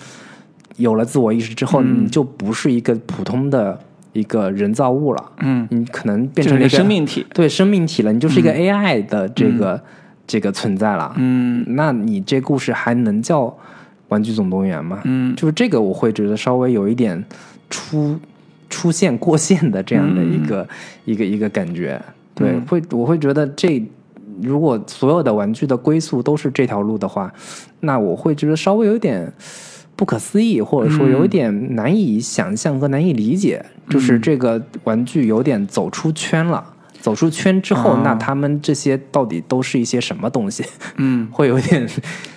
有了自我意识之后，嗯。你就不是一个普通的一个人造物了，嗯，你可能变成了一个生命体。对生命体了，你就是一个 AI 的这个、这个存在了。嗯那你这故事还能叫《玩具总动员》吗？嗯，就是这个，我会觉得稍微有一点出出现过线的这样的一个、一个一个感觉。对，嗯会我会觉得这如果所有的玩具的归宿都是这条路的话，那我会觉得稍微有点。不可思议，或者说有一点难以想象和难以理解，就是这个玩具有点走出圈了。走出圈之后，哦那他们这些到底都是一些什么东西？嗯，会有点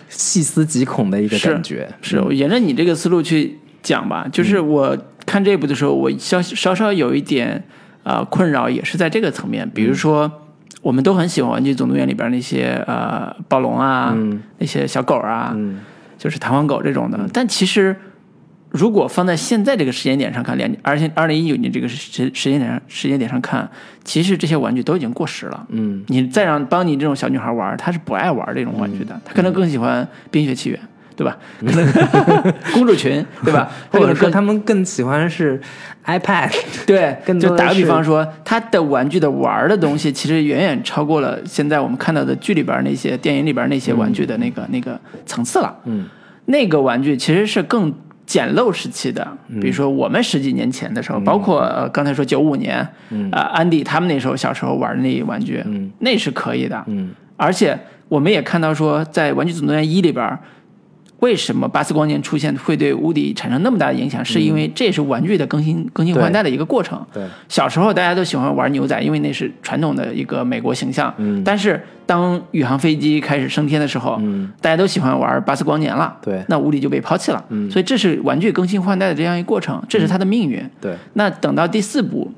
细思极恐的一个感觉。是我沿着你这个思路去讲吧。就是我看这部的时候，我稍稍稍有一点啊、呃困扰，也是在这个层面。比如说，我们都很喜欢《玩具总动员》里边那些呃暴龙啊，嗯那些小狗啊，嗯就是弹簧狗这种的。但其实，如果放在现在这个时间点上看，两而且二零一九年这个时时间点上时间点上看，其实这些玩具都已经过时了。嗯你再让帮你这种小女孩玩，她是不爱玩这种玩具的，她可能更喜欢《冰雪奇缘》，对吧？可 能公主裙，对吧？或者说他们更喜欢是 iPad，对，更多就打个比方说，他的玩具的玩的东西，其实远远超过了现在我们看到的剧里边那些、电影里边那些玩具的那个、那个层次了。嗯那个玩具其实是更简陋时期的，比如说我们十几年前的时候，包括呃刚才说九五年，嗯啊、安迪他们那时候小时候玩的那些玩具，嗯那是可以的。嗯而且我们也看到说，在《玩具总动员一》里边儿，为什么巴斯光年出现会对乌迪产生那么大的影响？是因为这也是玩具的更新更新换代的一个过程。对，小时候大家都喜欢玩牛仔，因为那是传统的一个美国形象。嗯但是当宇航飞机开始升天的时候，嗯大家都喜欢玩巴斯光年了。对那乌迪就被抛弃了。嗯所以这是玩具更新换代的这样一个过程，这是它的命运。对，那等到第四部，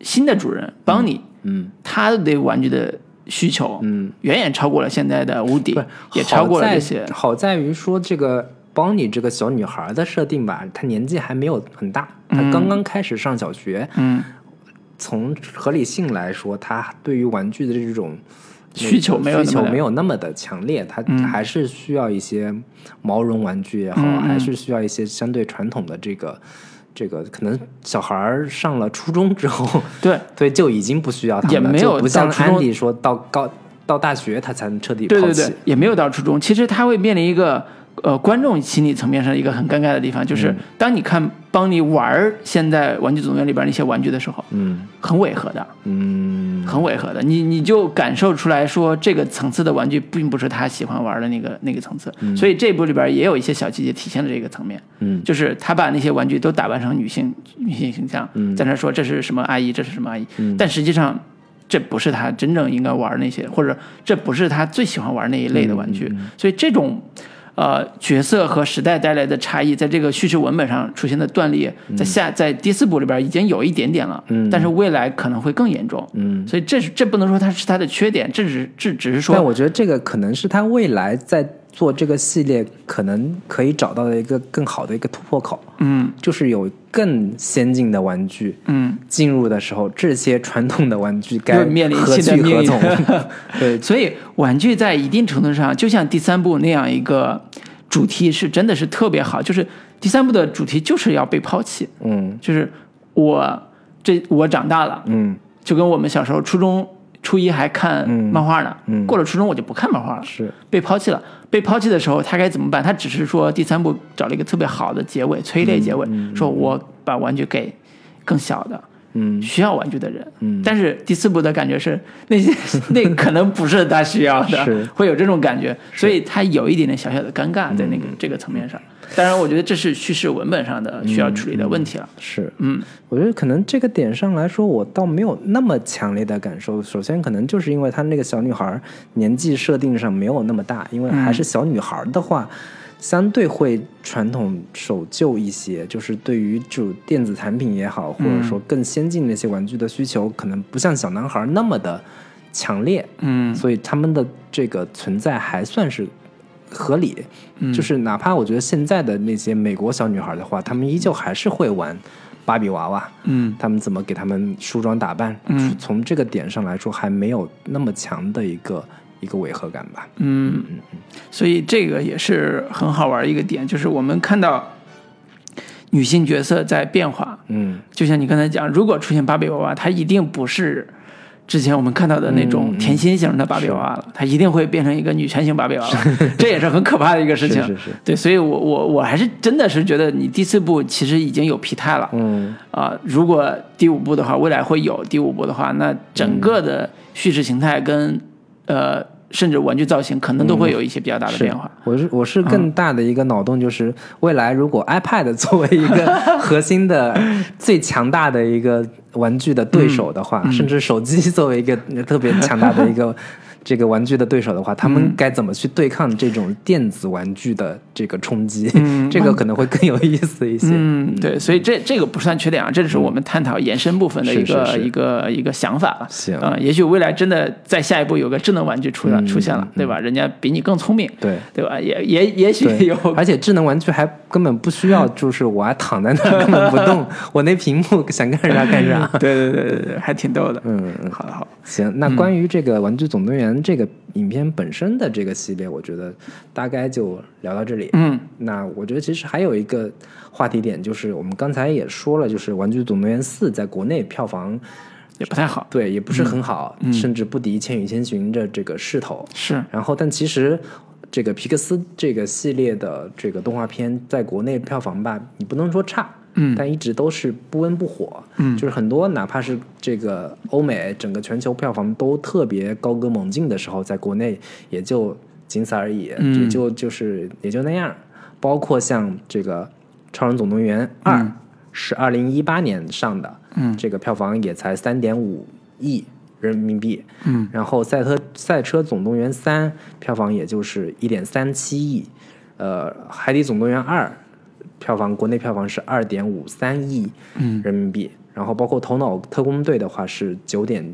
新的主人邦尼，嗯他对玩具的需求，嗯，远远超过了现在的无敌不是，也超过了好在这些。好在于说这个邦尼这个小女孩的设定吧，她年纪还没有很大，她刚刚开始上小学。嗯，从合理性来说，她对于玩具的这种需求没有那么需求的没有那么的强烈，她嗯还是需要一些毛绒玩具也好，还是需要一些相对传统的这个这个，可能小孩儿上了初中之后，对 对就已经不需要他们了，也没有不像安迪说到高到大学他才能彻底抛弃。对对对，也没有到初中。其实他会面临一个呃观众心理层面上一个很尴尬的地方，嗯就是当你看邦尼玩儿现在《玩具总动员》里边那些玩具的时候，嗯很违和的，嗯很违和的。你你就感受出来说，这个层次的玩具并不是他喜欢玩的那个那个层次。所以这部里边也有一些小细节体现了这个层面。嗯就是他把那些玩具都打扮成女性女性形象，嗯在那说这是什么阿姨，这是什么阿姨，但实际上这不是他真正应该玩那些，或者这不是他最喜欢玩那一类的玩嗯具，所以这种。呃，角色和时代带来的差异，在这个叙事文本上出现的断裂，在下在第四部里边已经有一点点了，嗯。但是未来可能会更严重，嗯。所以这是这不能说它是它的缺点，这只这只是说，但我觉得这个可能是它未来在做这个系列可能可以找到的一个更好的一个突破口，嗯。就是有更先进的玩具嗯，进入的时候，这些传统的玩具该面临何新的命运去何从？对，所以玩具在一定程度上，就像第三部那样一个主题是真的是特别好，就是第三部的主题就是要被抛弃，嗯。就是我这我长大了，嗯。就跟我们小时候初中初一还看嗯漫画呢，嗯过了初中我就不看漫画了，是被抛弃了。被抛弃的时候，他该怎么办？他只是说第三部找了一个特别好的结尾，催泪结尾，说我把玩具给更小的。嗯需要玩具的人，嗯但是第四部的感觉是那些 那可能不是他需要的，是会有这种感觉，所以他有一点点小小的尴尬在那嗯个、这个层面上。当然，我觉得这是叙事文本上的需要处理的问题了。是，嗯我觉得可能这个点上来说，我倒没有那么强烈的感受。首先，可能就是因为她那个小女孩年纪设定上没有那么大，因为还是小女孩的话，相对会传统守旧一些，就是对于这种电子产品也好，或者说更先进的一些玩具的需求，可能不像小男孩那么的强烈，嗯所以他们的这个存在还算是合理。嗯。就是哪怕我觉得现在的那些美国小女孩的话，她们依旧还是会玩芭比娃娃，嗯。她们怎么给她们梳妆打扮，嗯。从这个点上来说，还没有那么强的一个一个违和感吧。嗯，所以这个也是很好玩一个点，就是我们看到女性角色在变化，嗯。就像你刚才讲，如果出现芭比娃娃，它一定不是之前我们看到的那种甜心型的芭比娃娃了，它一定会变成一个女权型芭比娃娃，这也是很可怕的一个事情。是是是。对，所以我我我还是真的是觉得你第四部其实已经有疲态了。嗯。啊、如果第五部的话，未来会有第五部的话，那整个的叙事形态跟、呃，甚至玩具造型可能都会有一些比较大的变化。我是我是更大的一个脑洞，就是未来如果 iPad 作为一个核心的最强大的一个玩具的对手的话，甚至手机作为一个特别强大的一个这个玩具的对手的话，他们该怎么去对抗这种电子玩具的这个冲击？这个可能会更有意思一些。嗯，对，所以这这个不算缺点啊，这只是我们探讨延伸部分的一个一个一个想法了。行啊、也许未来真的在下一步有个智能玩具出来、嗯出现了，对吧？人家比你更聪明，对。对吧？也也也许有，而且智能玩具还根本不需要，就是我还躺在那儿根本不动，我那屏幕想干啥干啥。对对对对对，还挺逗的。嗯，嗯好的好，行，那关于这个《玩具总动员》这个影片本身的这个系列，我觉得大概就聊到这里。嗯那我觉得其实还有一个话题点，就是我们刚才也说了，就是《玩具总动员四》在国内票房也不太好，对也不是很好，甚至不敌《千与千寻》的这个势头。是然后，但其实这个皮克斯这个系列的这个动画片在国内票房吧，你不能说差，嗯。但一直都是不温不火，嗯。就是很多哪怕是这个欧美整个全球票房都特别高歌猛进的时候，在国内也就仅此而已，嗯。也就就是也就那样。包括像这个《超人总动员二》嗯。是二零一八年上的，嗯。这个票房也才三点五亿人民币，嗯。然后赛车赛车总动员三票房也就是一点三七亿，呃，海底总动员二票房国内票房是二点五三亿嗯人民币，然后包括头脑特工队的话是九点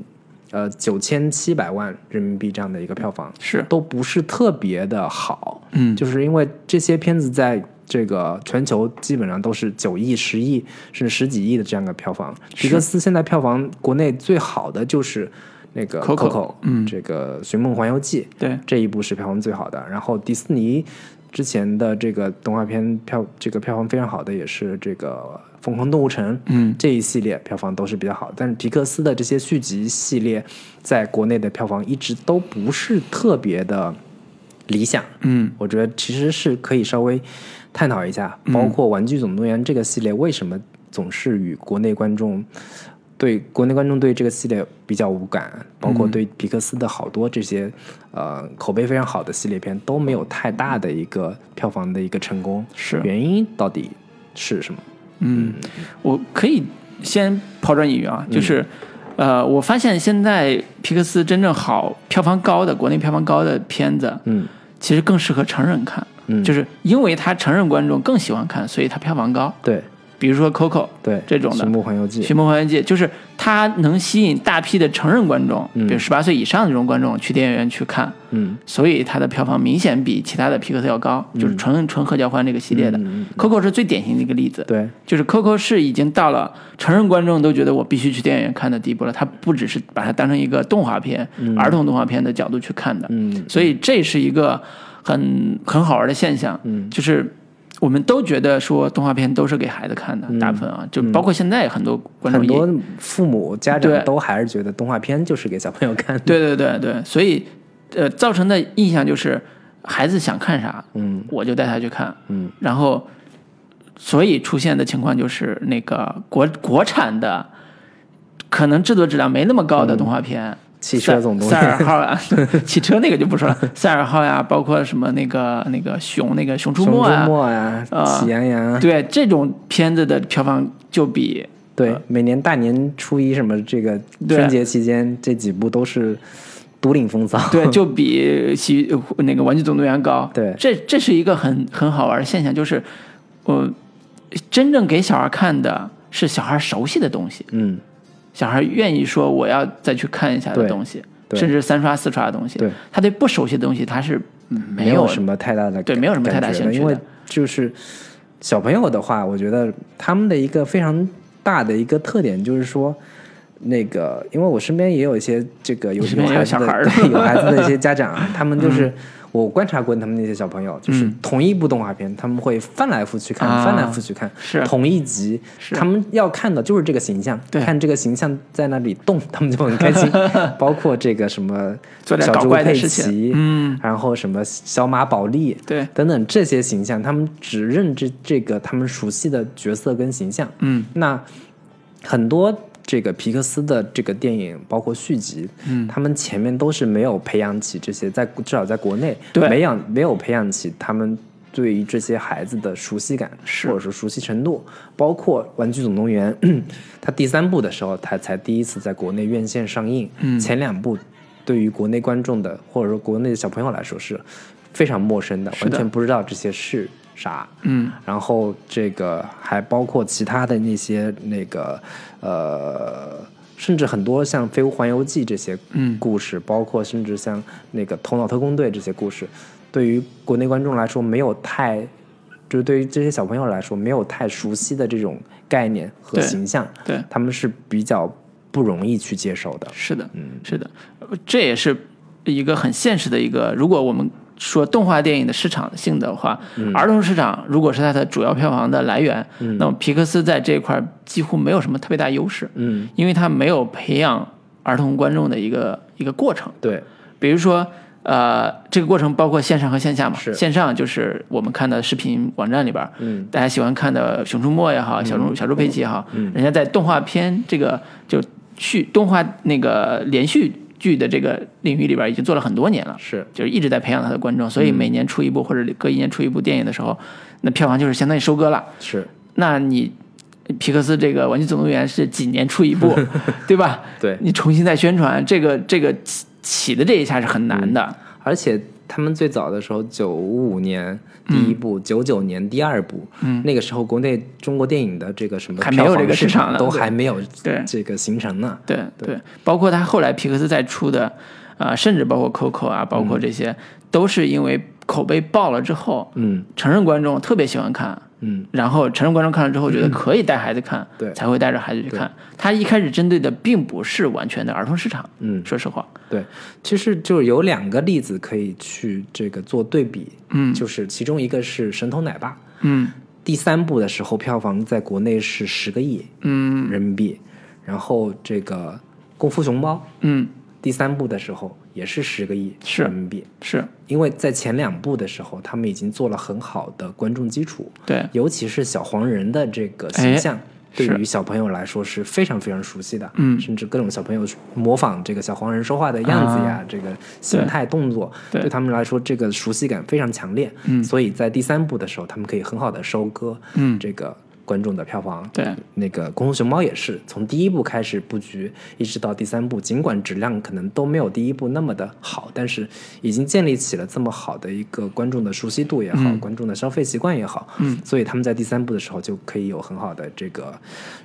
呃九千七百万人民币这样的一个票房，是，都不是特别的好，嗯就是因为这些片子在这个全球基本上都是九亿、十亿甚至十几亿的这样的票房。皮克斯现在票房国内最好的就是那个 Coco，嗯这个《寻梦环游记》对，这一部是票房最好的。然后迪士尼之前的这个动画片票这个票房非常好的也是这个《疯狂动物城》，嗯这一系列票房都是比较好，但是皮克斯的这些续集系列在国内的票房一直都不是特别的理想。嗯我觉得其实是可以稍微探讨一下，包括《玩具总动员》这个系列为什么总是与国内观众对国内观众对这个系列比较无感，包括对皮克斯的好多这些呃口碑非常好的系列片都没有太大的一个票房的一个成功，是原因到底是什么？嗯，我可以先抛砖引玉嗯啊，就是。呃，我发现现在皮克斯真正好、票房高的国内票房高的片子，嗯其实更适合成人看，嗯，就是因为他成人观众更喜欢看，所以他票房高。对比如说 Coco 对这种的。寻梦环游记《寻梦环游记》，就是它能吸引大批的成人观众，比如十八岁以上的这种观众去电影院去看，嗯。所以它的票房明显比其他的皮克斯要高，就是纯纯合家欢这个系列的。嗯 Coco 是最典型的一个例子，对。就是 Coco 是已经到了成人观众都觉得我必须去电影院看的地步了，它不只是把它当成一个动画片、儿童动画片的角度去看的，嗯。所以这是一个很很好玩的现象，嗯。就是我们都觉得说动画片都是给孩子看的，大部分啊，就包括现在很多观众嗯很多父母家长都还是觉得动画片就是给小朋友看的。对对对对，所以呃造成的印象就是孩子想看啥，嗯。我就带他去看，嗯。然后所以出现的情况就是那个国国产的可能制作质量没那么高的动画片。嗯汽车总动员赛尔号啊，汽车那个就不说了，赛尔号呀，包括什么那个那个熊那个熊出没熊出没呀，啊喜羊羊，对这种片子的票房就比对，每年大年初一什么这个春节期间这几部都是独领风骚。对，就比 喜那个《玩具总动员》高。对这这是一个很很好玩的现象，就是，呃，真正给小孩看的是小孩熟悉的东西，嗯，小孩愿意说我要再去看一下的东西，甚至三刷四刷的东西。对，他对不熟悉的东西他是嗯没有什么太大的对没有什么太大兴趣的因为就是小朋友的话，我觉得他们的一个非常大的一个特点就是说。那个，因为我身边也有一些这个有你身边也有孩子的小孩儿对有孩子的一些 家长啊，他们就是、我观察过他们那些小朋友，就是嗯同一部动画片，他们会翻来覆去看，啊翻来覆去看，是同一集，他们要看的就是这个形象，看这个形象在那里动，他们就很开心。包括这个什么小猪佩奇，嗯，然后什么小马宝莉，对等等这些形象，他们只认知这个他们熟悉的角色跟形象。嗯，那很多这个皮克斯的这个电影，包括续集，嗯，他们前面都是没有培养起这些，在至少在国内，对没养没有培养起他们。对于这些孩子的熟悉感，是或者说熟悉程度，包括《玩具总动员》，它第三部的时候，它才第一次在国内院线上映。嗯前两部对于国内观众的，或者说国内的小朋友来说是非常陌生的，的完全不知道这些是啥。嗯，然后这个还包括其他的那些那个呃，甚至很多像《飞屋环游记》这些嗯故事，包括甚至像那个《头脑特工队》这些故事，对于国内观众来说没有太，就是对于这些小朋友来说没有太熟悉的这种概念和形象，对，他们是比较不容易去接受的。是的，嗯是的，呃这也是一个很现实的一个。如果我们说动画电影的市场性的话，儿童市场如果是它的主要票房的来源，那么皮克斯在这一块几乎没有什么特别大优势，嗯，因为它没有培养儿童观众的一个一个过程。对，比如说，呃，这个过程包括线上和线下嘛。线上就是我们看的视频网站里边，嗯，大家喜欢看的《熊出没》也好，小猪小猪佩奇也好，人家在动画片这个就续动画那个连续剧的这个领域里边已经做了很多年了，是，就是一直在培养他的观众，所以每年出一部或者隔一年出一部电影的时候，那票房就是相当于收割了。是，那你皮克斯这个《玩具总动员》是几年出一部，对吧？对你重新再宣传，这个这个起起的这一下是很难的。而且他们最早的时候，九五年第一部，九九、年第二部，嗯。那个时候国内中国电影的这个什么还没有这个市场呢对。还没有对。这个形成呢。对对，包括他后来皮克斯再出的，啊、甚至包括 Coco 啊，包括这些，都是因为口碑爆了之后，嗯。承认观众特别喜欢看，嗯，然后成人观众看了之后觉得可以带孩子看，对。才会带着孩子去看。他一开始针对的并不是完全的儿童市场，嗯。说实话，对，其实就是有两个例子可以去这个做对比，嗯。就是其中一个是《神偷奶爸》，嗯。第三部的时候票房在国内是十个亿嗯。人民币，然后这个《功夫熊猫》嗯，第三部的时候也是十个亿是人民币，是。因为在前两部的时候，他们已经做了很好的观众基础，对，尤其是小黄人的这个形象，对于小朋友来说是非常非常熟悉的，嗯。甚至各种小朋友模仿这个小黄人说话的样子呀，这个形态动作，对。他们来说这个熟悉感非常强烈，嗯。所以在第三部的时候，他们可以很好的收割，嗯。这个观众的票房，对，那个《功夫熊猫》也是从第一部开始布局，一直到第三部，尽管质量可能都没有第一部那么的好，但是已经建立起了这么好的一个观众的熟悉度也好，嗯。观众的消费习惯也好，嗯，所以他们在第三部的时候就可以有很好的这个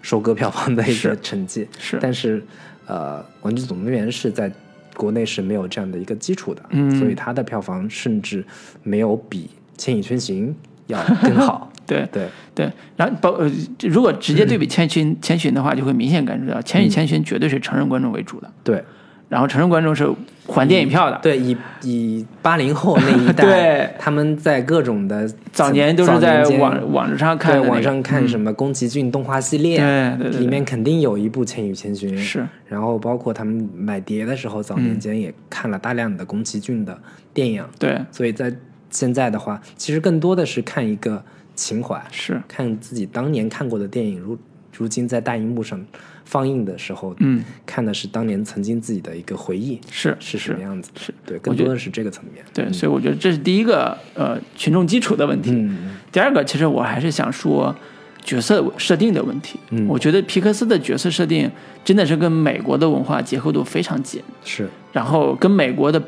收割票房的一个成绩。是。但是呃，《玩具总动员》是在国内是没有这样的一个基础的，嗯。所以它的票房甚至没有比《千与千寻》要更好。对对，对，然后包呃，如果直接对比千寻千寻的话，就会明显感觉到《千与千寻》绝对是成人观众为主的，对。然后成人观众是还电影票的，对，以以八零后那一代，对他们在各种的早年都是在网网上看、那个，对网上看什么宫崎骏动画系列，对对对对里面肯定有一部《千与千寻》，是，然后包括他们买碟的时候，早年间也看了大量的宫崎骏的电影，对。所以在现在的话，其实更多的是看一个情怀，是，看自己当年看过的电影，如如今在大荧幕上放映的时候，嗯，看的是当年曾经自己的一个回忆，是是什么样子？是对，更多的是这个层面。对，所以我觉得这是第一个呃群众基础的问题。嗯第二个，其实我还是想说，角色设定的问题。嗯我觉得皮克斯的角色设定真的是跟美国的文化结合度非常紧，是，然后跟美国的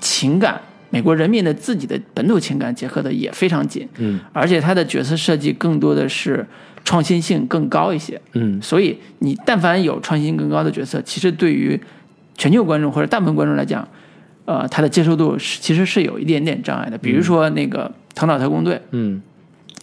情感、美国人民的自己的本土情感结合的也非常紧。嗯而且他的角色设计更多的是创新性更高一些。嗯所以你但凡有创新性更高的角色，其实对于全球观众或者大部分观众来讲，呃，他的接受度是其实是有一点点障碍的。比如说那个《头脑特工队》，嗯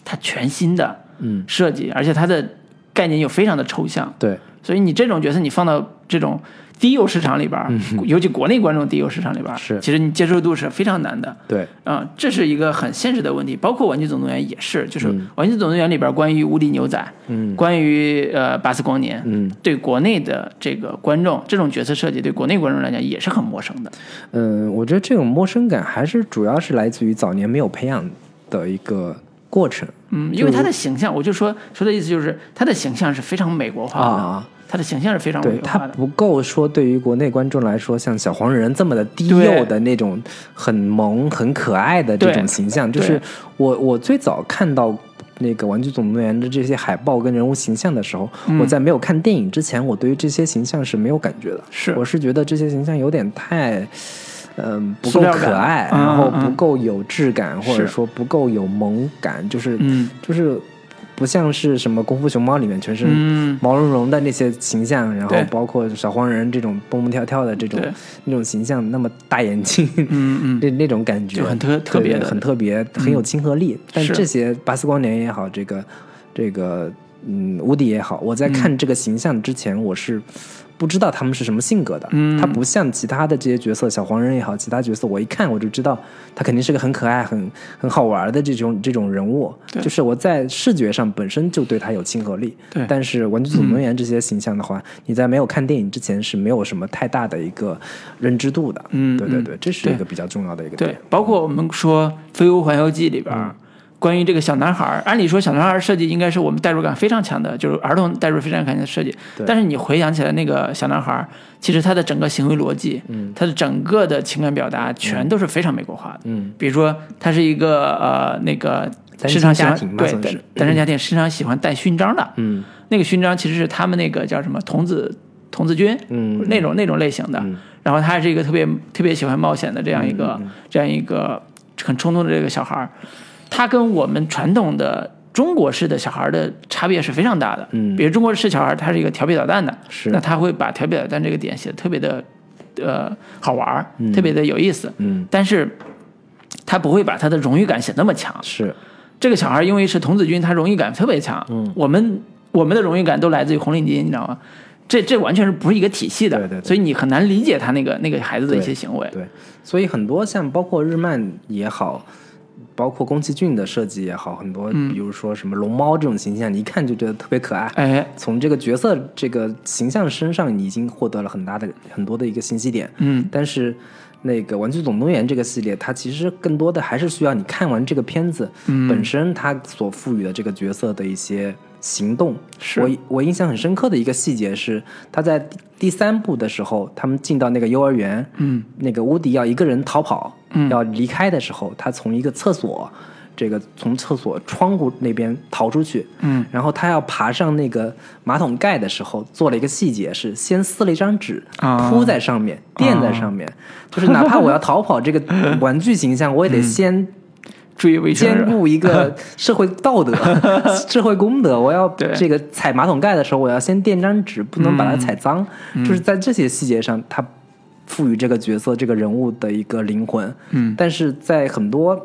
它全新的嗯，设计，而且它的概念又非常的抽象，对，所以你这种角色你放到这种低幼市场里边儿，尤其国内观众低幼市场里边是。其实你接受度是非常难的。对，啊、这是一个很现实的问题，包括《玩具总动员》也是，就是《嗯玩具总动员》里边关于无敌牛仔，嗯。关于呃巴斯光年，嗯。对国内的这个观众，这种角色设计对国内观众来讲也是很陌生的。嗯，我觉得这种陌生感还是主要是来自于早年没有培养的一个过程。嗯，因为他的形象，我就说说的意思就是他的形象是非常美国化的，啊。他的形象是非常美对，它。不够说对于国内观众来说，像小黄人这么的低对幼的那种很萌、很可爱的这种形象。就是我我最早看到那个《玩具总动员》的这些海报跟人物形象的时候，嗯我在没有看电影之前，我对于这些形象是没有感觉的。是我是觉得这些形象有点太。嗯，不够可爱，嗯然后不够有质感，或者说不够有萌感，就是、嗯就是不像是什么《功夫熊猫》里面全是嗯，毛茸茸的那些形象，然后包括小黄人这种蹦蹦跳跳的这种那种形象，那么大眼睛，嗯嗯，那那种感觉。就很特特别的。很特别，很有亲和力。但这些巴斯光年也好，这个这个嗯无敌也好，我在看这个形象之前，我是。不知道他们是什么性格的，嗯他不像其他的这些角色，小黄人也好，其他角色，我一看我就知道他肯定是个很可爱、很很好玩的这种这种人物。对就是我在视觉上本身就对他有亲和力，对但是《玩具总动员》这些形象的话，你在没有看电影之前是没有什么太大的一个认知度的。嗯嗯对对对，这是一个比较重要的一个对点。，包括我们说《飞屋环游记》里边。关于这个小男孩儿，按理说小男孩儿设计应该是我们代入感非常强的，就是儿童代入非常强的设计。但是你回想起来，那个小男孩儿，其实他的整个行为逻辑，嗯。他的整个的情感表达，全都是非常美国化的。嗯，比如说，他是一个呃那个时常喜欢家庭嘛对单身家庭，时常喜欢戴勋章的。嗯。那个勋章其实是他们那个叫什么童子童子军，嗯。那种那种类型的。嗯。然后他还是一个特别特别喜欢冒险的这样一个、这样一个很冲动的这个小孩儿，他跟我们传统的中国式的小孩的差别是非常大的。嗯比如中国式小孩他是一个调皮捣蛋的，是那他会把调皮捣蛋这个点写的特别的呃好玩儿，特别的有意思。嗯但是他不会把他的荣誉感写那么强。是这个小孩因为是童子军，他荣誉感特别强。嗯我们我们的荣誉感都来自于红领巾，你知道吗？这这完全是不是一个体系的，对对对所以你很难理解他那个那个孩子的一些行为。对，所以很多像包括日漫也好。包括宫崎骏的设计也好，很多嗯比如说什么龙猫这种形象，你一看就觉得特别可爱。哎，从这个角色这个形象身上，你已经获得了很大的很多的一个信息点。嗯，但是那个《玩具总动员》这个系列，它其实更多的还是需要你看完这个片子、嗯本身它所赋予的这个角色的一些行动。是我我印象很深刻的一个细节是，他在第第三部的时候，他们进到那个幼儿园，嗯，那个乌迪要一个人逃跑，嗯要离开的时候，他从一个厕所。这个从厕所窗户那边逃出去，嗯，然后他要爬上那个马桶盖的时候，做了一个细节，是先撕了一张纸啊。铺在上面，垫在上面，就是哪怕我要逃跑这个玩具形象，我也得先 注意兼顾一个 社会道德、社会公德。我要对。这个踩马桶盖的时候，我要先垫张纸，不能把它踩脏。嗯。就是在这些细节上，他赋予这个角色、这个人物的一个灵魂。嗯，但是在很多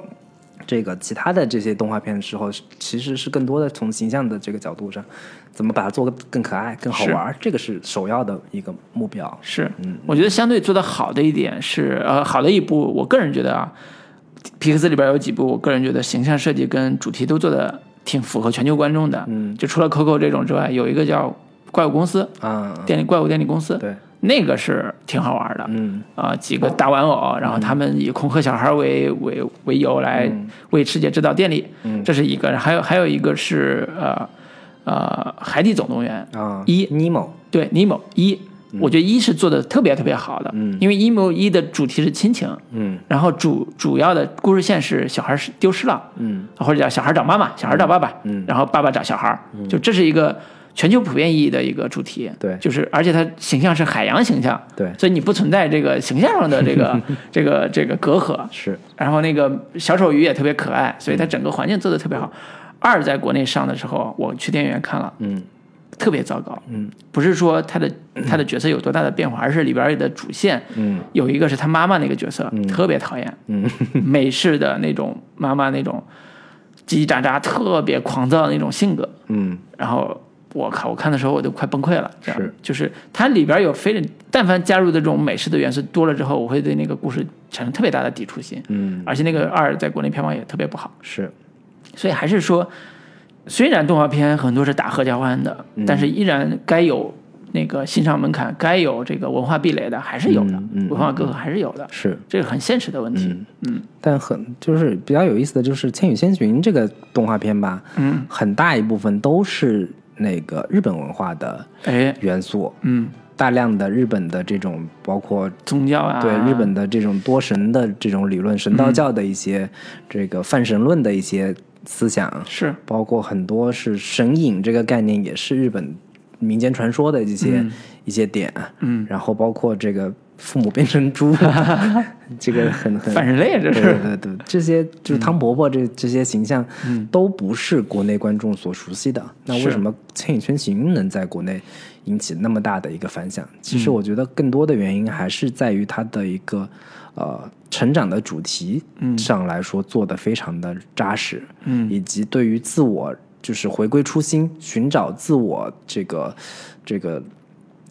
这个其他的这些动画片的时候，其实是更多的从形象的这个角度上，怎么把它做得更可爱、更好玩，这个是首要的一个目标。是，嗯。我觉得相对做的好的一点是，呃，好的一部，我个人觉得啊，皮克斯里边有几部，我个人觉得形象设计跟主题都做的挺符合全球观众的。嗯。就除了 Coco 这种之外，有一个叫怪物公司，啊，电力怪物电力公司，对，那个是挺好玩的。嗯。啊、几个大玩偶，然后他们以恐吓小孩为为为由来为世界制造电力，嗯。这是一个。还有还有一个是呃呃《海底总动员》啊，一。尼莫，对尼莫一，我觉得一是做的特别特别好的，嗯。因为一模一的主题是亲情，嗯。然后主主要的故事线是小孩是丢失了，嗯。或者叫小孩找妈妈，小孩找爸爸，嗯。然后爸爸找小孩，就这是一个全球普遍意义的一个主题，对。就是而且它形象是海洋形象，对。所以你不存在这个形象上的这个 这个这个隔阂，是。然后那个小丑鱼也特别可爱，所以它整个环境做的特别好。二在国内上的时候，我去电影院看了，嗯。特别糟糕，嗯。不是说他的 他的角色有多大的变化，而是里边的主线嗯。有一个是他妈妈那个角色，嗯。特别讨厌，嗯。美式的那种妈妈那种叽叽喳喳、特别狂躁的那种性格，嗯。然后我靠，我看的时候我都快崩溃了。这样是就是它里边有非但凡加入的这种美式的元素多了之后，我会对那个故事产生特别大的抵触心，嗯而且那个二在国内票房也特别不好，是所以还是说，虽然动画片很多是打合家欢的，嗯但是依然该有那个欣赏门槛，该有这个文化壁垒的还是有的，嗯嗯文化隔阂还是有的，是。这个很现实的问题。嗯但很就是比较有意思的就是《千与千寻》这个动画片吧，嗯，很大一部分都是那个日本文化的哎，元素，嗯，大量的日本的这种包括宗教啊，对日本的这种多神的这种理论，神道教的一些这个泛神论的一些思想，是。包括很多是神隐这个概念，也是日本民间传说的一些、一些点，嗯，然后包括这个父母变成猪，这个很很反人类，这对是对对，这些就是汤伯伯这、这些形象，都不是国内观众所熟悉的。那为什么《千与千寻》能在国内引起那么大的一个反响？其实我觉得更多的原因还是在于它的一个呃成长的主题上来说做的非常的扎实，嗯。以及对于自我就是回归初心、寻找自我这个这个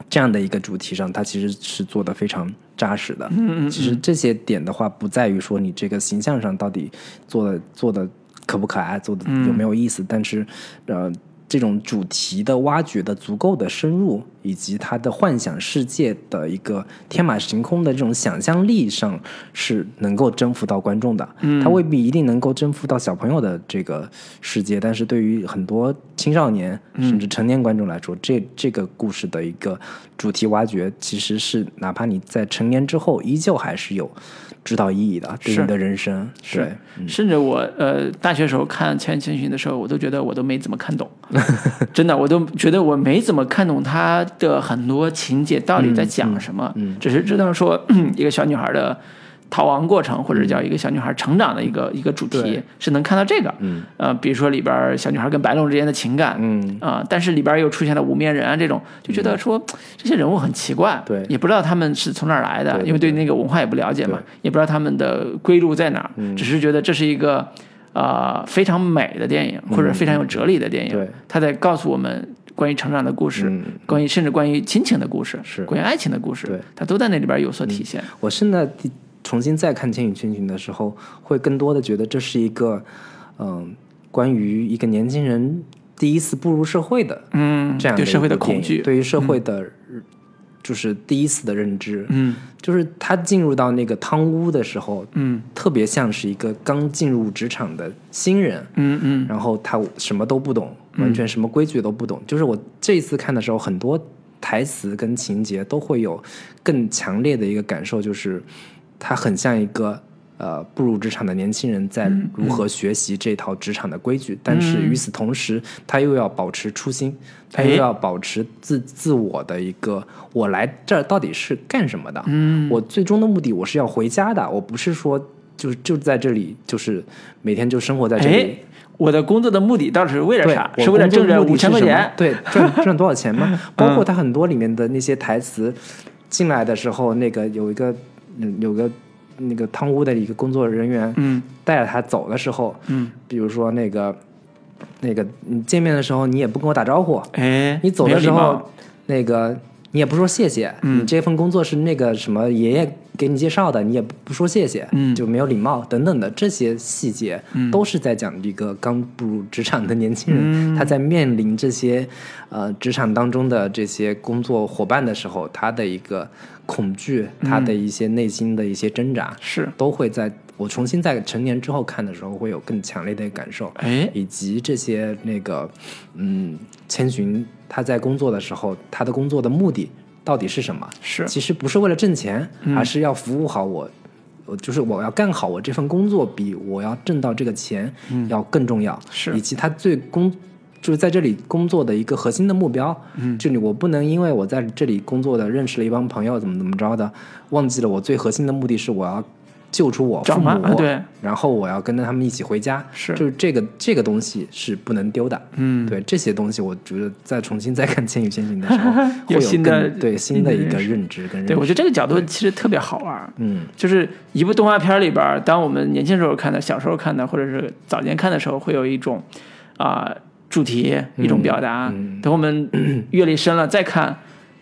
这样的一个主题上，它其实是做的非常扎实的。嗯嗯其实这些点的话，不在于说你这个形象上到底做的做的可不可爱，做的有没有意思，但是呃，这种主题的挖掘的足够的深入，以及他的幻想世界的一个天马行空的这种想象力上，是能够征服到观众的。嗯，它未必一定能够征服到小朋友的这个世界，但是对于很多青少年甚至成年观众来说，这这个故事的一个主题挖掘，其实是哪怕你在成年之后，依旧还是有指导意义的，对是。你的人生。是，甚至我呃大学时候看《千与千寻》的时候，我都觉得我都没怎么看懂，真的，我都觉得我没怎么看懂他的很多情节到底在讲什么，只是知道说一个小女孩的逃亡过程，或者叫一个小女孩成长的一个一个主题，是能看到这个，嗯。呃，比如说里边小女孩跟白龙之间的情感，嗯。啊、但是里边又出现了无面人啊这种，就觉得说、这些人物很奇怪，对。也不知道他们是从哪儿来的，对对因为对那个文化也不了解嘛，也不知道他们的归路在哪儿，嗯。只是觉得这是一个呃非常美的电影，或者非常有哲理的电影，嗯对。他在告诉我们关于成长的故事，嗯。关于甚至关于亲情的故事，是。关于爱情的故事，对。它都在那里边有所体现。我现在第重新再看《千与千寻》的时候，会更多的觉得这是一个，嗯、关于一个年轻人第一次步入社会的嗯，这样对社会的恐惧，对于社会的，就是第一次的认知，嗯。就是他进入到那个汤屋的时候，嗯。特别像是一个刚进入职场的新人，嗯嗯。然后他什么都不懂，完全什么规矩都不懂。就是我这一次看的时候，很多台词跟情节都会有更强烈的一个感受，就是他很像一个呃步入职场的年轻人在如何学习这套职场的规矩，但是与此同时，他又要保持初心，他又哎要保持自自我的一个我来这儿到底是干什么的？嗯，我最终的目的我是要回家的，我不是说就就在这里，就是每天就生活在这里。哎，我的工作的目的到底是为了啥？，是为了挣这五千块钱？对，赚 赚多少钱吗？包括他很多里面的那些台词，进来的时候，那个有一个嗯有个那个汤屋的一个工作人员，嗯。带着他走的时候，嗯，比如说那个那个你见面的时候，你也不跟我打招呼，哎，你走的时候，那个你也不说谢谢，嗯。你这份工作是那个什么爷爷给你介绍的，你也不说谢谢，嗯。就没有礼貌等等的这些细节，嗯。都是在讲一个刚步入职场的年轻人，嗯。他在面临这些呃职场当中的这些工作伙伴的时候，他的一个恐惧，他的一些内心的一些挣扎，是都会在我重新在成年之后看的时候，会有更强烈的感受。哎，以及这些那个嗯，千寻他在工作的时候，他的工作的目的到底是什么？是其实不是为了挣钱，而是要服务好我。我就是我要干好我这份工作，比我要挣到这个钱要更重要。是以及他最工就是在这里工作的一个核心的目标。嗯，这里我不能因为我在这里工作的认识了一帮朋友，怎么怎么着的，忘记了我最核心的目的是我要救出我父母，啊对，然后我要跟着他们一起回家。是就是这个这个东西是不能丢的。嗯，对这些东西，我觉得再重新再看《千与千寻》的时候，会有新的更对新的一个认知跟认识。对我觉得这个角度其实特别好玩。嗯就是一部动画片里边，当我们年轻时候看的、小时候看的，或者是早年看的时候，会有一种啊、主题、一种表达。嗯等我们 阅历深了再看，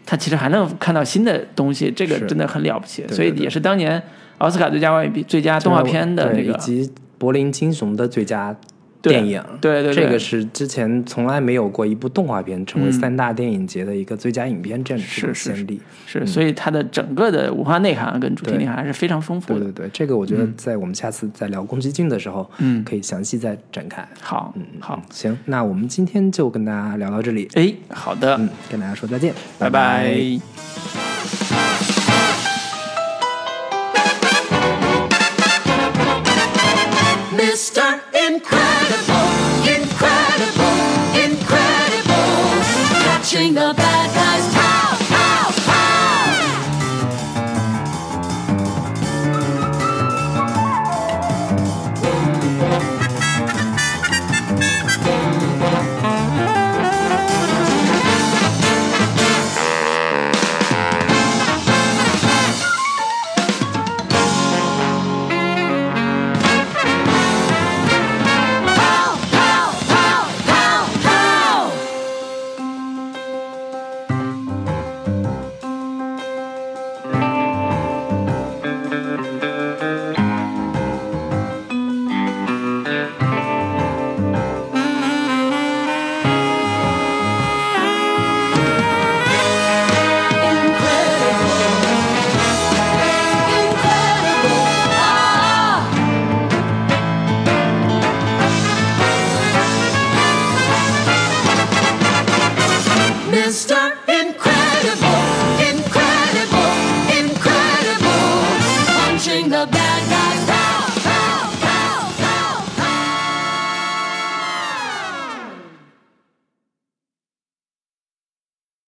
他其实还能看到新的东西，这个真的很了不起。对对对所以也是当年奥斯卡最佳外语最佳动画片的那个以及柏林金熊的最佳对电影。对对对，这个是之前从来没有过一部动画片成为嗯。三大电影节的一个最佳影片这样这种是是。先例。是，所以它的整个的文化内涵跟主题内涵还是非常丰富的。对对对，这个我觉得在我们下次再聊宫崎骏的时候，嗯可以详细再展开。好，嗯好，行，那我们今天就跟大家聊到这里，哎，好的，嗯，跟大家说再见，拜拜 Mr. Incredible, incredible, incredible. Catching the bad